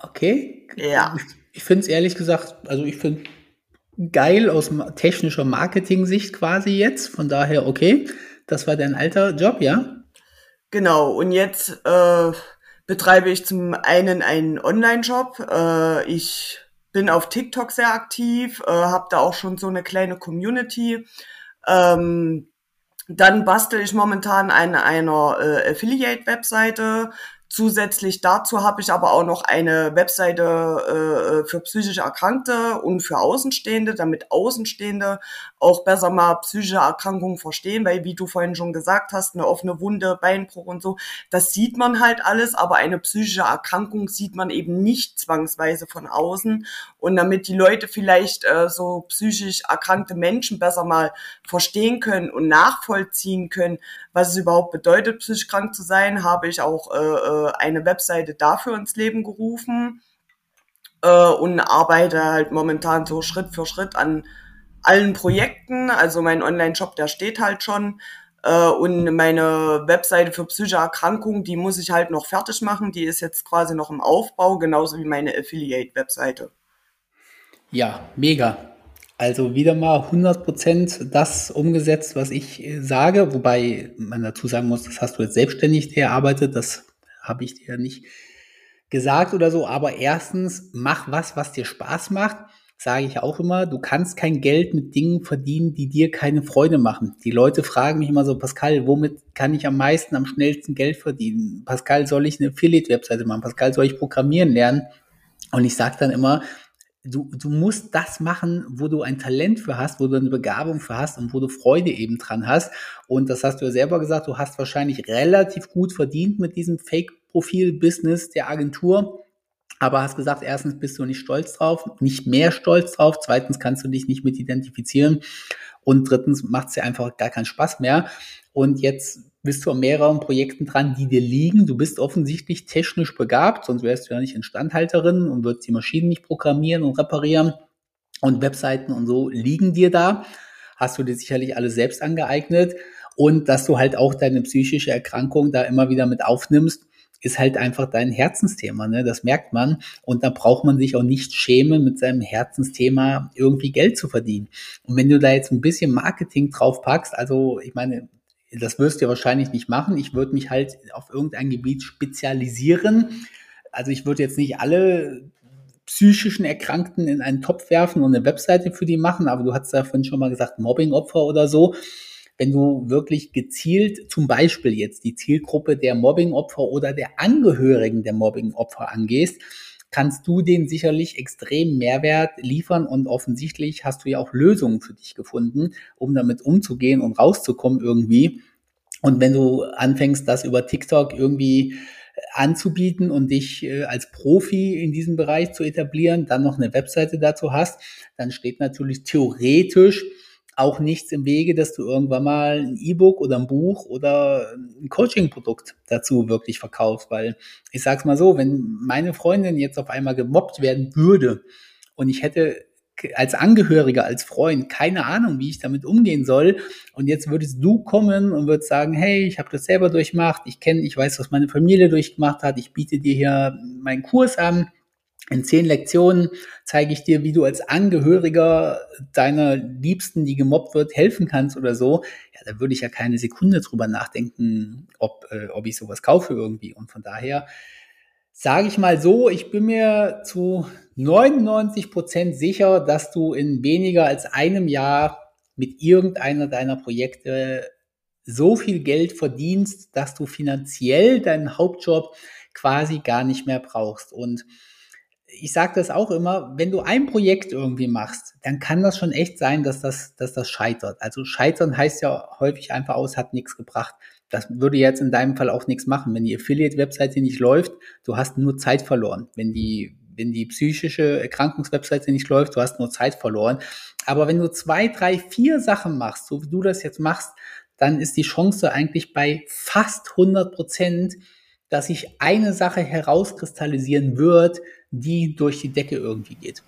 Okay. Ja. Ich finde es ehrlich gesagt, also ich finde geil aus technischer Marketing-Sicht quasi jetzt. Von daher okay. Das war dein alter Job, ja? Genau, und jetzt äh, betreibe ich zum einen einen Online-Shop. Äh, ich bin auf TikTok sehr aktiv, äh, habe da auch schon so eine kleine Community. Ähm, dann bastel ich momentan an einer äh, Affiliate-Webseite, Zusätzlich dazu habe ich aber auch noch eine Webseite äh, für psychisch Erkrankte und für Außenstehende, damit Außenstehende auch besser mal psychische Erkrankungen verstehen, weil wie du vorhin schon gesagt hast, eine offene Wunde, Beinbruch und so, das sieht man halt alles, aber eine psychische Erkrankung sieht man eben nicht zwangsweise von außen. Und damit die Leute vielleicht äh, so psychisch erkrankte Menschen besser mal verstehen können und nachvollziehen können, was es überhaupt bedeutet, psychisch krank zu sein, habe ich auch äh, äh eine Webseite dafür ins Leben gerufen äh, und arbeite halt momentan so Schritt für Schritt an allen Projekten. Also mein Online-Shop, der steht halt schon. Äh, und meine Webseite für psychische Erkrankungen, die muss ich halt noch fertig machen. Die ist jetzt quasi noch im Aufbau, genauso wie meine Affiliate-Webseite. Ja, mega. Also wieder mal 100% das umgesetzt, was ich äh, sage, wobei man dazu sagen muss, das hast du jetzt selbstständig erarbeitet, das habe ich dir nicht gesagt oder so. Aber erstens, mach was, was dir Spaß macht. Sage ich auch immer, du kannst kein Geld mit Dingen verdienen, die dir keine Freude machen. Die Leute fragen mich immer so, Pascal, womit kann ich am meisten, am schnellsten Geld verdienen? Pascal, soll ich eine Affiliate-Webseite machen? Pascal, soll ich programmieren lernen? Und ich sage dann immer, du, du musst das machen, wo du ein Talent für hast, wo du eine Begabung für hast und wo du Freude eben dran hast. Und das hast du ja selber gesagt, du hast wahrscheinlich relativ gut verdient mit diesem Fake-Profil-Business der Agentur. Aber hast gesagt, erstens bist du nicht stolz drauf, nicht mehr stolz drauf. Zweitens kannst du dich nicht mit identifizieren. Und drittens macht es dir einfach gar keinen Spaß mehr. Und jetzt bist du an mehreren Projekten dran, die dir liegen. Du bist offensichtlich technisch begabt, sonst wärst du ja nicht Instandhalterin und würdest die Maschinen nicht programmieren und reparieren. Und Webseiten und so liegen dir da. Hast du dir sicherlich alles selbst angeeignet. Und dass du halt auch deine psychische Erkrankung da immer wieder mit aufnimmst, ist halt einfach dein Herzensthema. Ne? Das merkt man. Und da braucht man sich auch nicht schämen, mit seinem Herzensthema irgendwie Geld zu verdienen. Und wenn du da jetzt ein bisschen Marketing drauf packst, also ich meine, das wirst du ja wahrscheinlich nicht machen. Ich würde mich halt auf irgendein Gebiet spezialisieren. Also ich würde jetzt nicht alle psychischen Erkrankten in einen Topf werfen und eine Webseite für die machen, aber du hast ja vorhin schon mal gesagt, Mobbingopfer oder so. Wenn du wirklich gezielt zum Beispiel jetzt die Zielgruppe der Mobbingopfer oder der Angehörigen der Mobbingopfer angehst, kannst du denen sicherlich extrem Mehrwert liefern und offensichtlich hast du ja auch Lösungen für dich gefunden, um damit umzugehen und rauszukommen irgendwie. Und wenn du anfängst, das über TikTok irgendwie äh, anzubieten und dich äh, als Profi in diesem Bereich zu etablieren, dann noch eine Webseite dazu hast, dann steht natürlich theoretisch auch nichts im Wege, dass du irgendwann mal ein E-Book oder ein Buch oder ein Coaching-Produkt dazu wirklich verkaufst. Weil ich sag's mal so, wenn meine Freundin jetzt auf einmal gemobbt werden würde und ich hätte als Angehöriger, als Freund keine Ahnung, wie ich damit umgehen soll. Und jetzt würdest du kommen und würdest sagen, hey, ich habe das selber durchgemacht, ich kenne, ich weiß, was meine Familie durchgemacht hat, ich biete dir hier meinen Kurs an in zehn Lektionen zeige ich dir, wie du als Angehöriger deiner Liebsten, die gemobbt wird, helfen kannst oder so. Ja, da würde ich ja keine Sekunde drüber nachdenken, ob, äh, ob ich sowas kaufe irgendwie. Und von daher sage ich mal so, ich bin mir zu 99 Prozent sicher, dass du in weniger als einem Jahr mit irgendeiner deiner Projekte so viel Geld verdienst, dass du finanziell deinen Hauptjob quasi gar nicht mehr brauchst. Und ich sage das auch immer, wenn du ein Projekt irgendwie machst, dann kann das schon echt sein, dass das, dass das scheitert. Also scheitern heißt ja häufig einfach aus, hat nichts gebracht. Das würde jetzt in deinem Fall auch nichts machen. Wenn die Affiliate-Webseite nicht läuft, du hast nur Zeit verloren. Wenn die, wenn die psychische Erkrankungswebseite nicht läuft, du hast nur Zeit verloren. Aber wenn du zwei, drei, vier Sachen machst, so wie du das jetzt machst, dann ist die Chance eigentlich bei fast 100 Prozent, dass sich eine Sache herauskristallisieren wird, die durch die Decke irgendwie geht.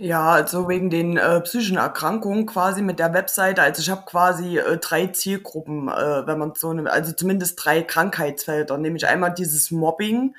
Ja, also wegen den äh, psychischen Erkrankungen quasi mit der Webseite. Also ich habe quasi äh, drei Zielgruppen, äh, wenn man so nimmt, also zumindest drei Krankheitsfelder, nämlich einmal dieses Mobbing,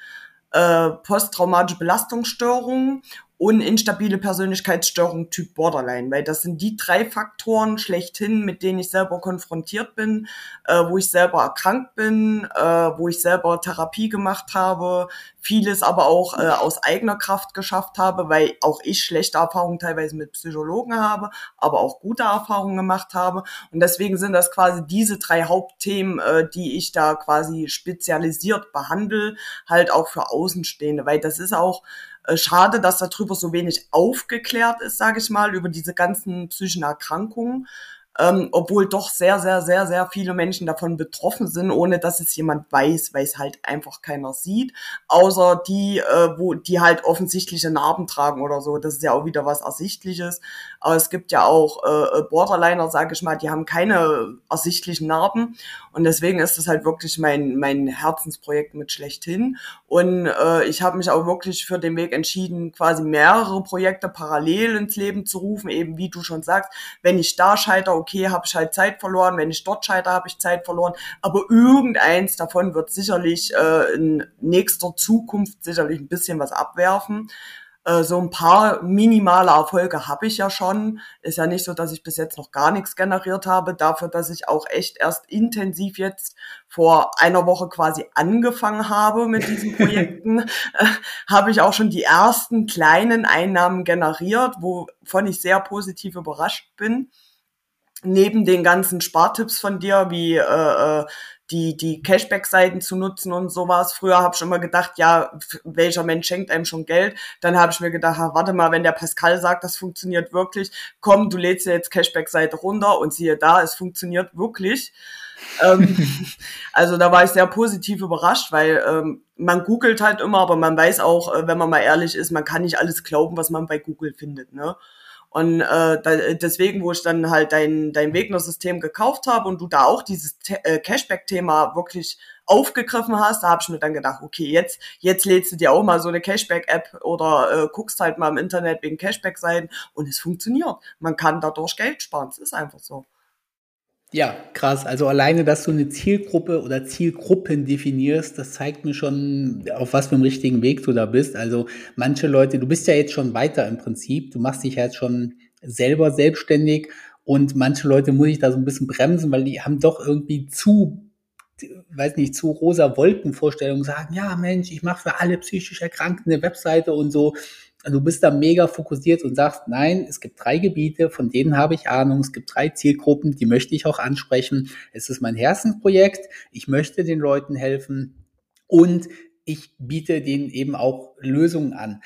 äh, posttraumatische Belastungsstörungen und instabile Persönlichkeitsstörung Typ Borderline, weil das sind die drei Faktoren schlechthin, mit denen ich selber konfrontiert bin, äh, wo ich selber erkrankt bin, äh, wo ich selber Therapie gemacht habe, vieles aber auch äh, aus eigener Kraft geschafft habe, weil auch ich schlechte Erfahrungen teilweise mit Psychologen habe, aber auch gute Erfahrungen gemacht habe. Und deswegen sind das quasi diese drei Hauptthemen, äh, die ich da quasi spezialisiert behandle, halt auch für Außenstehende, weil das ist auch schade, dass darüber so wenig aufgeklärt ist, sage ich mal, über diese ganzen psychischen Erkrankungen ähm, obwohl doch sehr, sehr, sehr, sehr viele Menschen davon betroffen sind, ohne dass es jemand weiß, weil es halt einfach keiner sieht, außer die, äh, wo die halt offensichtliche Narben tragen oder so. Das ist ja auch wieder was Ersichtliches. Aber es gibt ja auch äh, Borderliner, sage ich mal, die haben keine ersichtlichen Narben und deswegen ist das halt wirklich mein mein Herzensprojekt mit schlechthin. Und äh, ich habe mich auch wirklich für den Weg entschieden, quasi mehrere Projekte parallel ins Leben zu rufen, eben wie du schon sagst, wenn ich da scheitere, okay, habe ich halt Zeit verloren, wenn ich dort scheitere, habe ich Zeit verloren, aber irgendeins davon wird sicherlich äh, in nächster Zukunft sicherlich ein bisschen was abwerfen. Äh, so ein paar minimale Erfolge habe ich ja schon. Ist ja nicht so, dass ich bis jetzt noch gar nichts generiert habe. Dafür, dass ich auch echt erst intensiv jetzt vor einer Woche quasi angefangen habe mit diesen Projekten, äh, habe ich auch schon die ersten kleinen Einnahmen generiert, wovon ich sehr positiv überrascht bin neben den ganzen Spartipps von dir, wie äh, äh, die, die Cashback-Seiten zu nutzen und sowas. Früher habe ich immer gedacht, ja, welcher Mensch schenkt einem schon Geld? Dann habe ich mir gedacht, warte mal, wenn der Pascal sagt, das funktioniert wirklich, komm, du lädst dir jetzt Cashback-Seite runter und siehe da, es funktioniert wirklich. ähm, also da war ich sehr positiv überrascht, weil ähm, man googelt halt immer, aber man weiß auch, äh, wenn man mal ehrlich ist, man kann nicht alles glauben, was man bei Google findet. Ne? Und äh, da, deswegen, wo ich dann halt dein, dein Wegner-System gekauft habe und du da auch dieses äh, Cashback-Thema wirklich aufgegriffen hast, da habe ich mir dann gedacht, okay, jetzt, jetzt lädst du dir auch mal so eine Cashback-App oder äh, guckst halt mal im Internet wegen Cashback-Seiten und es funktioniert. Man kann dadurch Geld sparen. Es ist einfach so. Ja, krass. Also alleine, dass du eine Zielgruppe oder Zielgruppen definierst, das zeigt mir schon, auf was für einem richtigen Weg du da bist. Also manche Leute, du bist ja jetzt schon weiter im Prinzip, du machst dich ja jetzt schon selber selbstständig und manche Leute muss ich da so ein bisschen bremsen, weil die haben doch irgendwie zu weiß nicht, zu rosa Wolkenvorstellungen sagen, ja Mensch, ich mache für alle psychisch Erkrankten eine Webseite und so du bist da mega fokussiert und sagst, nein, es gibt drei Gebiete, von denen habe ich Ahnung, es gibt drei Zielgruppen, die möchte ich auch ansprechen. Es ist mein Herzensprojekt, ich möchte den Leuten helfen und ich biete denen eben auch Lösungen an.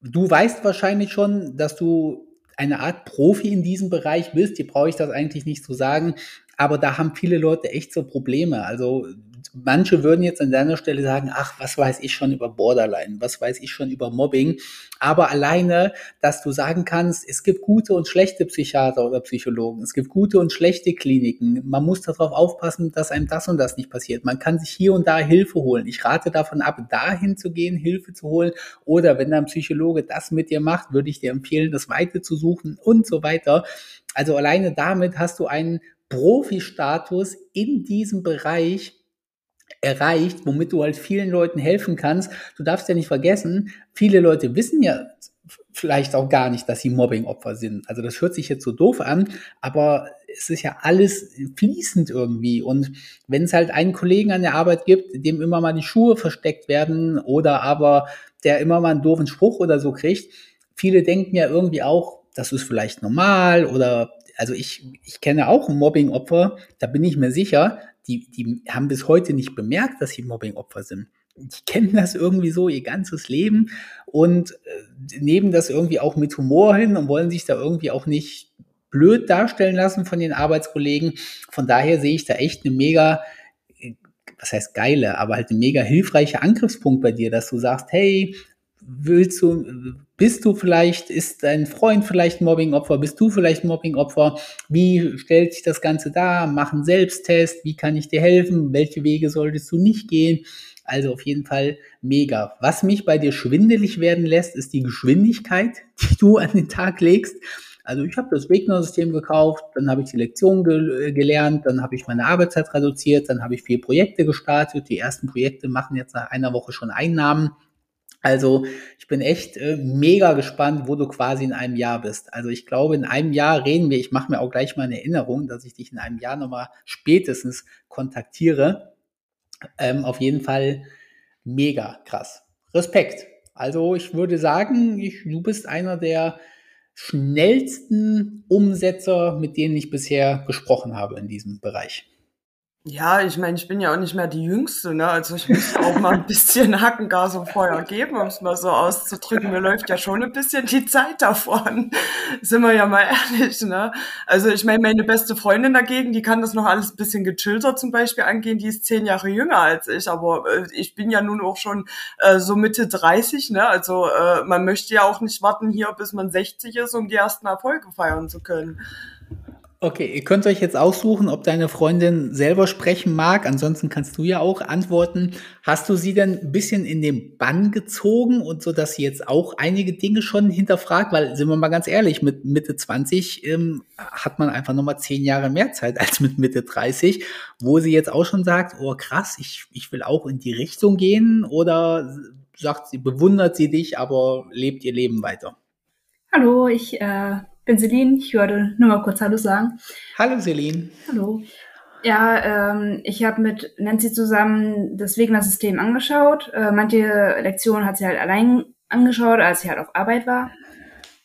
Du weißt wahrscheinlich schon, dass du eine Art Profi in diesem Bereich bist. Hier brauche ich das eigentlich nicht zu sagen. Aber da haben viele Leute echt so Probleme. Also manche würden jetzt an deiner Stelle sagen, ach, was weiß ich schon über Borderline, was weiß ich schon über Mobbing. Aber alleine, dass du sagen kannst, es gibt gute und schlechte Psychiater oder Psychologen, es gibt gute und schlechte Kliniken. Man muss darauf aufpassen, dass einem das und das nicht passiert. Man kann sich hier und da Hilfe holen. Ich rate davon ab, dahin zu gehen, Hilfe zu holen. Oder wenn dein Psychologe das mit dir macht, würde ich dir empfehlen, das Weite zu suchen und so weiter. Also alleine damit hast du einen Profi-Status in diesem Bereich, erreicht, womit du halt vielen Leuten helfen kannst. Du darfst ja nicht vergessen, viele Leute wissen ja vielleicht auch gar nicht, dass sie Mobbing-Opfer sind. Also das hört sich jetzt so doof an, aber es ist ja alles fließend irgendwie. Und wenn es halt einen Kollegen an der Arbeit gibt, dem immer mal die Schuhe versteckt werden oder aber der immer mal einen doofen Spruch oder so kriegt, viele denken ja irgendwie auch, das ist vielleicht normal oder also ich, ich kenne auch ein Mobbing-Opfer, da bin ich mir sicher, die, die haben bis heute nicht bemerkt, dass sie Mobbing-Opfer sind. Die kennen das irgendwie so ihr ganzes Leben und äh, nehmen das irgendwie auch mit Humor hin und wollen sich da irgendwie auch nicht blöd darstellen lassen von den Arbeitskollegen. Von daher sehe ich da echt eine mega, was heißt geile, aber halt eine mega hilfreiche Angriffspunkt bei dir, dass du sagst, hey, willst du, bist du vielleicht, ist dein Freund vielleicht Mobbingopfer, bist du vielleicht Mobbingopfer? Wie stellt sich das Ganze dar? Mach einen Selbsttest, wie kann ich dir helfen? Welche Wege solltest du nicht gehen? Also auf jeden Fall mega. Was mich bei dir schwindelig werden lässt, ist die Geschwindigkeit, die du an den Tag legst. Also ich habe das Wegner-System gekauft, dann habe ich die Lektion ge gelernt, dann habe ich meine Arbeitszeit reduziert, dann habe ich vier Projekte gestartet. Die ersten Projekte machen jetzt nach einer Woche schon Einnahmen. Also ich bin echt äh, mega gespannt, wo du quasi in einem Jahr bist. Also ich glaube, in einem Jahr reden wir, ich mache mir auch gleich mal eine Erinnerung, dass ich dich in einem Jahr nochmal spätestens kontaktiere. Ähm, auf jeden Fall mega krass. Respekt. Also ich würde sagen, ich, du bist einer der schnellsten Umsetzer, mit denen ich bisher gesprochen habe in diesem Bereich. Ja, ich meine, ich bin ja auch nicht mehr die Jüngste, ne? Also ich muss auch mal ein bisschen Hackengas und Feuer geben, um es mal so auszudrücken. Mir läuft ja schon ein bisschen die Zeit davon. Sind wir ja mal ehrlich, ne? Also ich meine, meine beste Freundin dagegen, die kann das noch alles ein bisschen gechillter zum Beispiel angehen. Die ist zehn Jahre jünger als ich, aber äh, ich bin ja nun auch schon äh, so Mitte 30, ne? Also äh, man möchte ja auch nicht warten hier, bis man 60 ist, um die ersten Erfolge feiern zu können. Okay, ihr könnt euch jetzt aussuchen, ob deine Freundin selber sprechen mag. Ansonsten kannst du ja auch antworten. Hast du sie denn ein bisschen in den Bann gezogen und so, dass sie jetzt auch einige Dinge schon hinterfragt? Weil, sind wir mal ganz ehrlich, mit Mitte 20 ähm, hat man einfach nochmal zehn Jahre mehr Zeit als mit Mitte 30, wo sie jetzt auch schon sagt, oh krass, ich, ich will auch in die Richtung gehen oder sagt sie, bewundert sie dich, aber lebt ihr Leben weiter? Hallo, ich äh bin Celine. Ich würde nur mal kurz Hallo sagen. Hallo Celine. Hallo. Ja, ähm, ich habe mit Nancy zusammen das Wegner-System angeschaut. Äh, manche Lektionen hat sie halt allein angeschaut, als sie halt auf Arbeit war.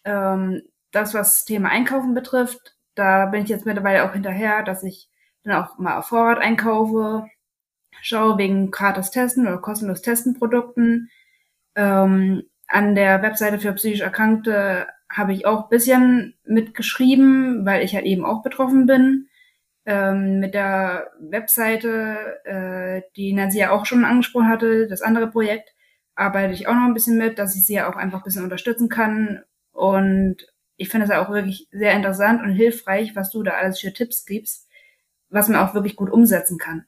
Ähm, das, was das Thema Einkaufen betrifft, da bin ich jetzt mittlerweile auch hinterher, dass ich dann auch mal auf Vorrat einkaufe, schaue wegen gratis Testen oder kostenlos Testen Produkten. Ähm, an der Webseite für psychisch Erkrankte habe ich auch bisschen mitgeschrieben, weil ich halt eben auch betroffen bin. Ähm, mit der Webseite, äh, die Nancy ja auch schon angesprochen hatte, das andere Projekt, arbeite ich auch noch ein bisschen mit, dass ich sie ja auch einfach ein bisschen unterstützen kann. Und ich finde es auch wirklich sehr interessant und hilfreich, was du da alles für Tipps gibst, was man auch wirklich gut umsetzen kann.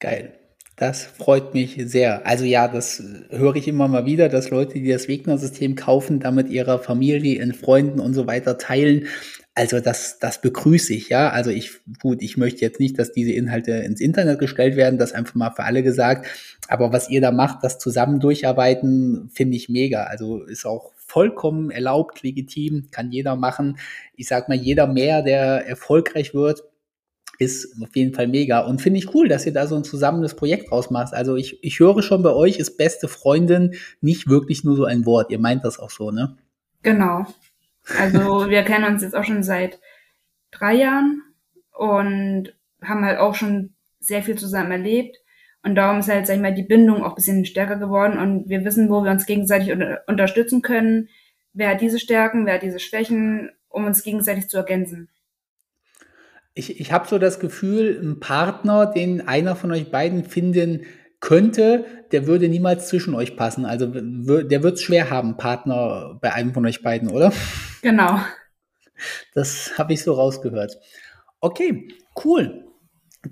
Geil. Das freut mich sehr. Also ja, das höre ich immer mal wieder, dass Leute, die das Wegner-System kaufen, damit ihrer Familie, in Freunden und so weiter teilen. Also das, das begrüße ich, ja. Also ich, gut, ich möchte jetzt nicht, dass diese Inhalte ins Internet gestellt werden, das einfach mal für alle gesagt. Aber was ihr da macht, das zusammen durcharbeiten, finde ich mega. Also ist auch vollkommen erlaubt, legitim, kann jeder machen. Ich sag mal, jeder mehr, der erfolgreich wird, ist auf jeden Fall mega. Und finde ich cool, dass ihr da so ein zusammenes Projekt draus macht. Also ich, ich höre schon bei euch ist beste Freundin nicht wirklich nur so ein Wort. Ihr meint das auch so, ne? Genau. Also wir kennen uns jetzt auch schon seit drei Jahren und haben halt auch schon sehr viel zusammen erlebt. Und darum ist halt, sag ich mal, die Bindung auch ein bisschen stärker geworden und wir wissen, wo wir uns gegenseitig unter unterstützen können. Wer hat diese Stärken, wer hat diese Schwächen, um uns gegenseitig zu ergänzen ich, ich habe so das Gefühl, ein Partner, den einer von euch beiden finden könnte, der würde niemals zwischen euch passen. Also der wird es schwer haben, Partner bei einem von euch beiden, oder? Genau. Das habe ich so rausgehört. Okay, cool.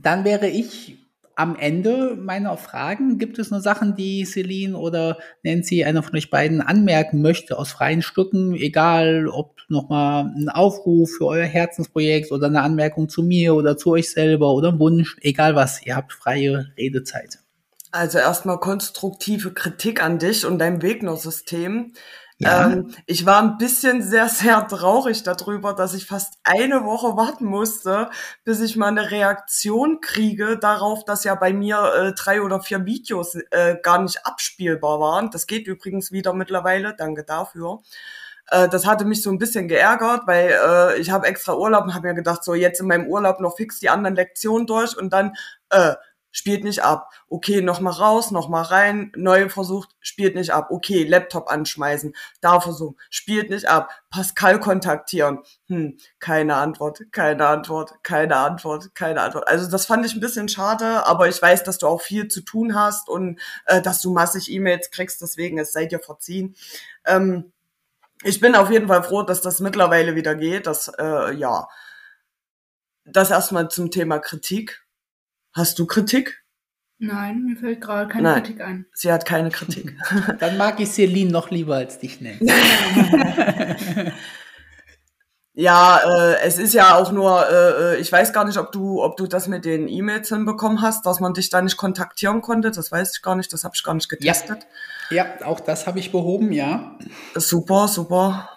Dann wäre ich am Ende meiner Fragen gibt es nur Sachen, die Celine oder Nancy, einer von euch beiden, anmerken möchte aus freien Stücken, egal ob nochmal ein Aufruf für euer Herzensprojekt oder eine Anmerkung zu mir oder zu euch selber oder ein Wunsch, egal was, ihr habt freie Redezeit. Also erstmal konstruktive Kritik an dich und dein Wegner-System. Ja. Ähm, ich war ein bisschen sehr, sehr traurig darüber, dass ich fast eine Woche warten musste, bis ich mal eine Reaktion kriege darauf, dass ja bei mir äh, drei oder vier Videos äh, gar nicht abspielbar waren. Das geht übrigens wieder mittlerweile, danke dafür. Äh, das hatte mich so ein bisschen geärgert, weil äh, ich habe extra Urlaub und habe mir gedacht, so jetzt in meinem Urlaub noch fix die anderen Lektionen durch und dann äh, spielt nicht ab. Okay, nochmal raus, nochmal rein, neu versucht, spielt nicht ab. Okay, Laptop anschmeißen, da versuchen, spielt nicht ab. Pascal kontaktieren. Hm, keine Antwort, keine Antwort, keine Antwort, keine Antwort. Also das fand ich ein bisschen schade, aber ich weiß, dass du auch viel zu tun hast und äh, dass du massig E-Mails kriegst, deswegen es seid ihr verziehen. Ähm, ich bin auf jeden Fall froh, dass das mittlerweile wieder geht. Dass, äh, ja, das erstmal zum Thema Kritik. Hast du Kritik? Nein, mir fällt gerade keine Nein, Kritik ein. Sie hat keine Kritik. Dann mag ich Celine noch lieber als dich nennen. ja, äh, es ist ja auch nur, äh, äh, ich weiß gar nicht, ob du, ob du das mit den E-Mails hinbekommen hast, dass man dich da nicht kontaktieren konnte. Das weiß ich gar nicht, das habe ich gar nicht getestet. Ja, ja auch das habe ich behoben, ja. Super, super.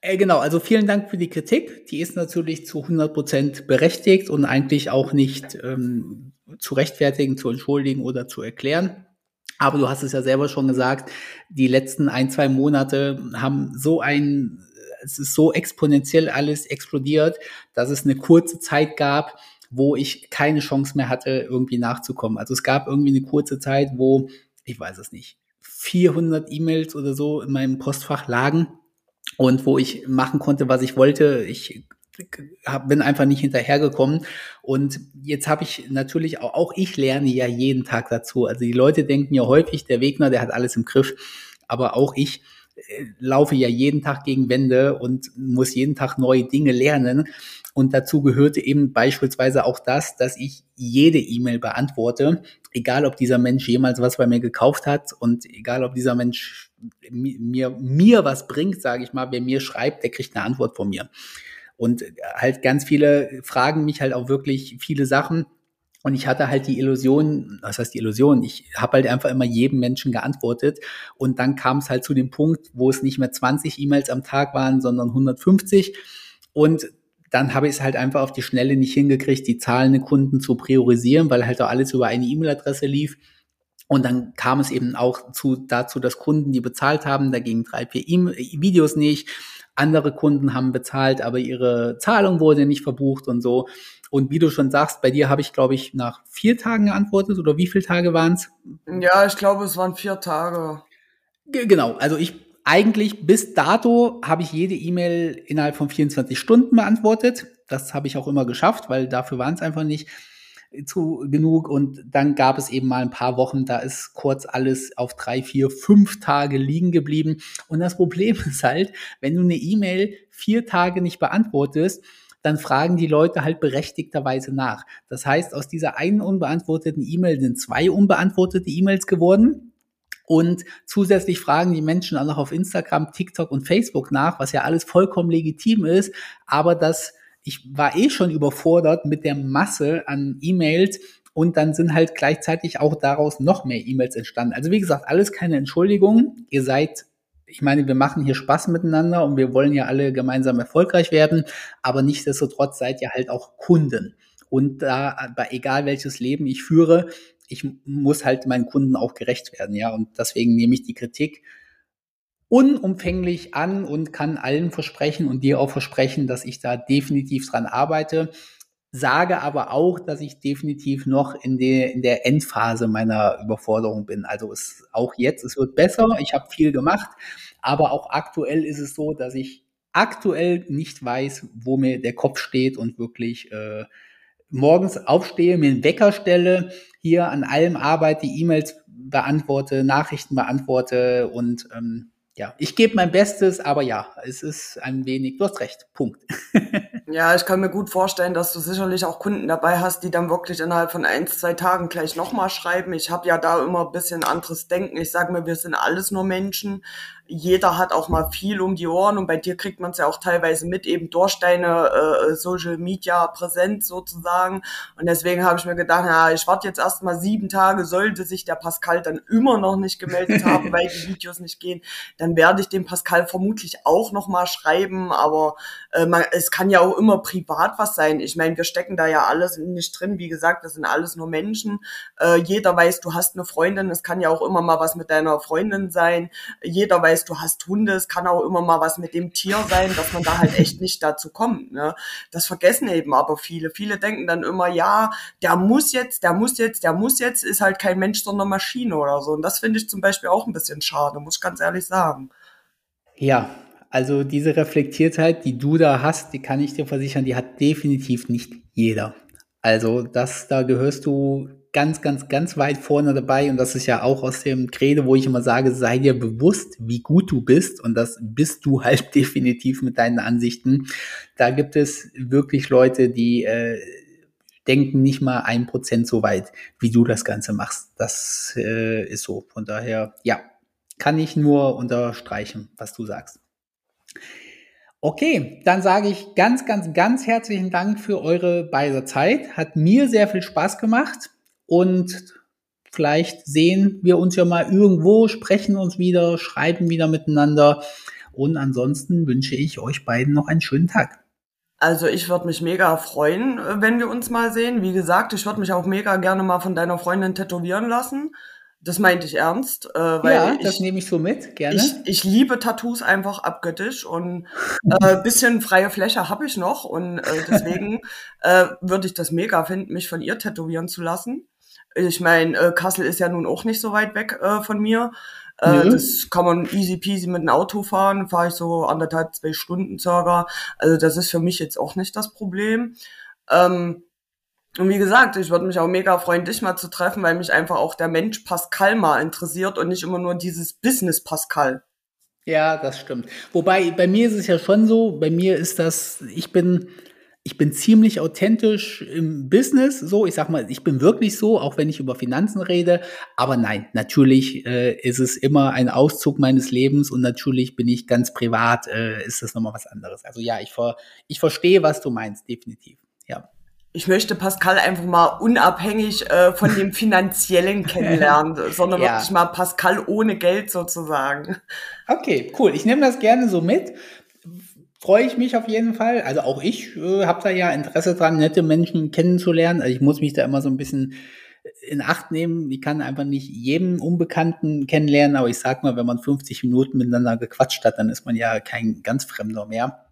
Äh, genau, also vielen Dank für die Kritik. Die ist natürlich zu 100 Prozent berechtigt und eigentlich auch nicht ähm, zu rechtfertigen, zu entschuldigen oder zu erklären. Aber du hast es ja selber schon gesagt, die letzten ein, zwei Monate haben so ein, es ist so exponentiell alles explodiert, dass es eine kurze Zeit gab, wo ich keine Chance mehr hatte, irgendwie nachzukommen. Also es gab irgendwie eine kurze Zeit, wo, ich weiß es nicht, 400 E-Mails oder so in meinem Postfach lagen und wo ich machen konnte, was ich wollte. Ich bin einfach nicht hinterhergekommen. Und jetzt habe ich natürlich auch, auch ich lerne ja jeden Tag dazu. Also die Leute denken ja häufig, der Wegner, der hat alles im Griff. Aber auch ich äh, laufe ja jeden Tag gegen Wände und muss jeden Tag neue Dinge lernen. Und dazu gehörte eben beispielsweise auch das, dass ich jede E-Mail beantworte, egal ob dieser Mensch jemals was bei mir gekauft hat und egal ob dieser Mensch mir, mir was bringt, sage ich mal, wer mir schreibt, der kriegt eine Antwort von mir. Und halt ganz viele fragen mich halt auch wirklich viele Sachen. Und ich hatte halt die Illusion, was heißt die Illusion? Ich habe halt einfach immer jedem Menschen geantwortet. Und dann kam es halt zu dem Punkt, wo es nicht mehr 20 E-Mails am Tag waren, sondern 150. Und dann habe ich es halt einfach auf die Schnelle nicht hingekriegt, die zahlenden Kunden zu priorisieren, weil halt auch alles über eine E-Mail-Adresse lief. Und dann kam es eben auch zu, dazu, dass Kunden, die bezahlt haben, dagegen drei, vier e Videos nicht. Andere Kunden haben bezahlt, aber ihre Zahlung wurde nicht verbucht und so. Und wie du schon sagst, bei dir habe ich, glaube ich, nach vier Tagen geantwortet oder wie viele Tage waren es? Ja, ich glaube, es waren vier Tage. Genau, also ich eigentlich bis dato habe ich jede E-Mail innerhalb von 24 Stunden beantwortet. Das habe ich auch immer geschafft, weil dafür waren es einfach nicht zu genug. Und dann gab es eben mal ein paar Wochen, da ist kurz alles auf drei, vier, fünf Tage liegen geblieben. Und das Problem ist halt, wenn du eine E-Mail vier Tage nicht beantwortest, dann fragen die Leute halt berechtigterweise nach. Das heißt, aus dieser einen unbeantworteten E-Mail sind zwei unbeantwortete E-Mails geworden. Und zusätzlich fragen die Menschen auch noch auf Instagram, TikTok und Facebook nach, was ja alles vollkommen legitim ist. Aber das, ich war eh schon überfordert mit der Masse an E-Mails und dann sind halt gleichzeitig auch daraus noch mehr E-Mails entstanden. Also wie gesagt, alles keine Entschuldigung. Ihr seid ich meine, wir machen hier Spaß miteinander und wir wollen ja alle gemeinsam erfolgreich werden, aber nichtsdestotrotz seid ihr halt auch Kunden. Und da, egal welches Leben ich führe, ich muss halt meinen Kunden auch gerecht werden, ja. Und deswegen nehme ich die Kritik unumfänglich an und kann allen versprechen und dir auch versprechen, dass ich da definitiv dran arbeite. Sage aber auch, dass ich definitiv noch in der, in der Endphase meiner Überforderung bin. Also es auch jetzt, es wird besser. Ich habe viel gemacht, aber auch aktuell ist es so, dass ich aktuell nicht weiß, wo mir der Kopf steht und wirklich äh, morgens aufstehe, mir einen Wecker stelle, hier an allem arbeite, E-Mails beantworte, Nachrichten beantworte und ähm, ja, ich gebe mein Bestes, aber ja, es ist ein wenig, du hast recht, Punkt. ja, ich kann mir gut vorstellen, dass du sicherlich auch Kunden dabei hast, die dann wirklich innerhalb von ein, zwei Tagen gleich nochmal schreiben. Ich habe ja da immer ein bisschen anderes Denken. Ich sage mir, wir sind alles nur Menschen jeder hat auch mal viel um die Ohren und bei dir kriegt man es ja auch teilweise mit, eben durch deine äh, Social Media Präsenz sozusagen. Und deswegen habe ich mir gedacht, ja, ich warte jetzt erst mal sieben Tage, sollte sich der Pascal dann immer noch nicht gemeldet haben, weil die Videos nicht gehen, dann werde ich dem Pascal vermutlich auch noch mal schreiben, aber äh, man, es kann ja auch immer privat was sein. Ich meine, wir stecken da ja alles nicht drin. Wie gesagt, das sind alles nur Menschen. Äh, jeder weiß, du hast eine Freundin, es kann ja auch immer mal was mit deiner Freundin sein. Jeder weiß, weißt, du hast Hunde, es kann auch immer mal was mit dem Tier sein, dass man da halt echt nicht dazu kommt. Ne? Das vergessen eben aber viele. Viele denken dann immer, ja, der muss jetzt, der muss jetzt, der muss jetzt, ist halt kein Mensch, sondern Maschine oder so. Und das finde ich zum Beispiel auch ein bisschen schade, muss ich ganz ehrlich sagen. Ja, also diese Reflektiertheit, die du da hast, die kann ich dir versichern, die hat definitiv nicht jeder. Also das, da gehörst du ganz, ganz, ganz weit vorne dabei und das ist ja auch aus dem Credo, wo ich immer sage, sei dir bewusst, wie gut du bist und das bist du halt definitiv mit deinen Ansichten. Da gibt es wirklich Leute, die äh, denken nicht mal ein Prozent so weit, wie du das Ganze machst. Das äh, ist so. Von daher, ja, kann ich nur unterstreichen, was du sagst. Okay, dann sage ich ganz, ganz, ganz herzlichen Dank für eure beide Zeit. Hat mir sehr viel Spaß gemacht und vielleicht sehen wir uns ja mal irgendwo, sprechen uns wieder, schreiben wieder miteinander. Und ansonsten wünsche ich euch beiden noch einen schönen Tag. Also ich würde mich mega freuen, wenn wir uns mal sehen. Wie gesagt, ich würde mich auch mega gerne mal von deiner Freundin tätowieren lassen. Das meinte ich ernst. Äh, weil ja, ich, das nehme ich so mit, gerne. Ich, ich liebe Tattoos einfach abgöttisch und äh, bisschen freie Fläche habe ich noch und äh, deswegen äh, würde ich das mega finden, mich von ihr tätowieren zu lassen. Ich meine, äh, Kassel ist ja nun auch nicht so weit weg äh, von mir. Äh, mhm. Das kann man easy peasy mit dem Auto fahren, fahre ich so anderthalb, zwei Stunden circa. Also das ist für mich jetzt auch nicht das Problem. Ähm, und wie gesagt, ich würde mich auch mega freuen, dich mal zu treffen, weil mich einfach auch der Mensch Pascal mal interessiert und nicht immer nur dieses Business Pascal. Ja, das stimmt. Wobei bei mir ist es ja schon so, bei mir ist das, ich bin, ich bin ziemlich authentisch im Business, so, ich sag mal, ich bin wirklich so, auch wenn ich über Finanzen rede, aber nein, natürlich äh, ist es immer ein Auszug meines Lebens und natürlich bin ich ganz privat, äh, ist das nochmal was anderes. Also ja, ich, ver, ich verstehe, was du meinst, definitiv, ja ich möchte Pascal einfach mal unabhängig äh, von dem finanziellen kennenlernen, sondern ja. wirklich mal Pascal ohne Geld sozusagen. Okay, cool. Ich nehme das gerne so mit. Freue ich mich auf jeden Fall. Also auch ich äh, habe da ja Interesse dran, nette Menschen kennenzulernen. Also ich muss mich da immer so ein bisschen in Acht nehmen. Ich kann einfach nicht jeden Unbekannten kennenlernen, aber ich sag mal, wenn man 50 Minuten miteinander gequatscht hat, dann ist man ja kein ganz Fremder mehr.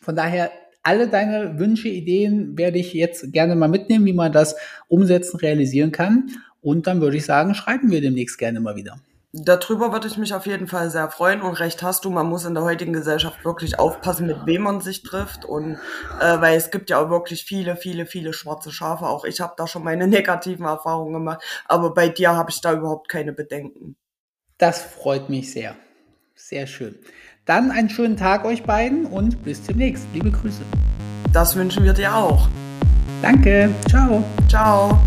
Von daher alle deine Wünsche, Ideen werde ich jetzt gerne mal mitnehmen, wie man das umsetzen, realisieren kann. Und dann würde ich sagen, schreiben wir demnächst gerne mal wieder. Darüber würde ich mich auf jeden Fall sehr freuen und recht hast du, man muss in der heutigen Gesellschaft wirklich aufpassen, mit wem man sich trifft und äh, weil es gibt ja auch wirklich viele, viele, viele schwarze Schafe. Auch ich habe da schon meine negativen Erfahrungen gemacht, aber bei dir habe ich da überhaupt keine Bedenken. Das freut mich sehr. Sehr schön. Dann einen schönen Tag euch beiden und bis demnächst. Liebe Grüße. Das wünschen wir dir auch. Danke. Ciao. Ciao.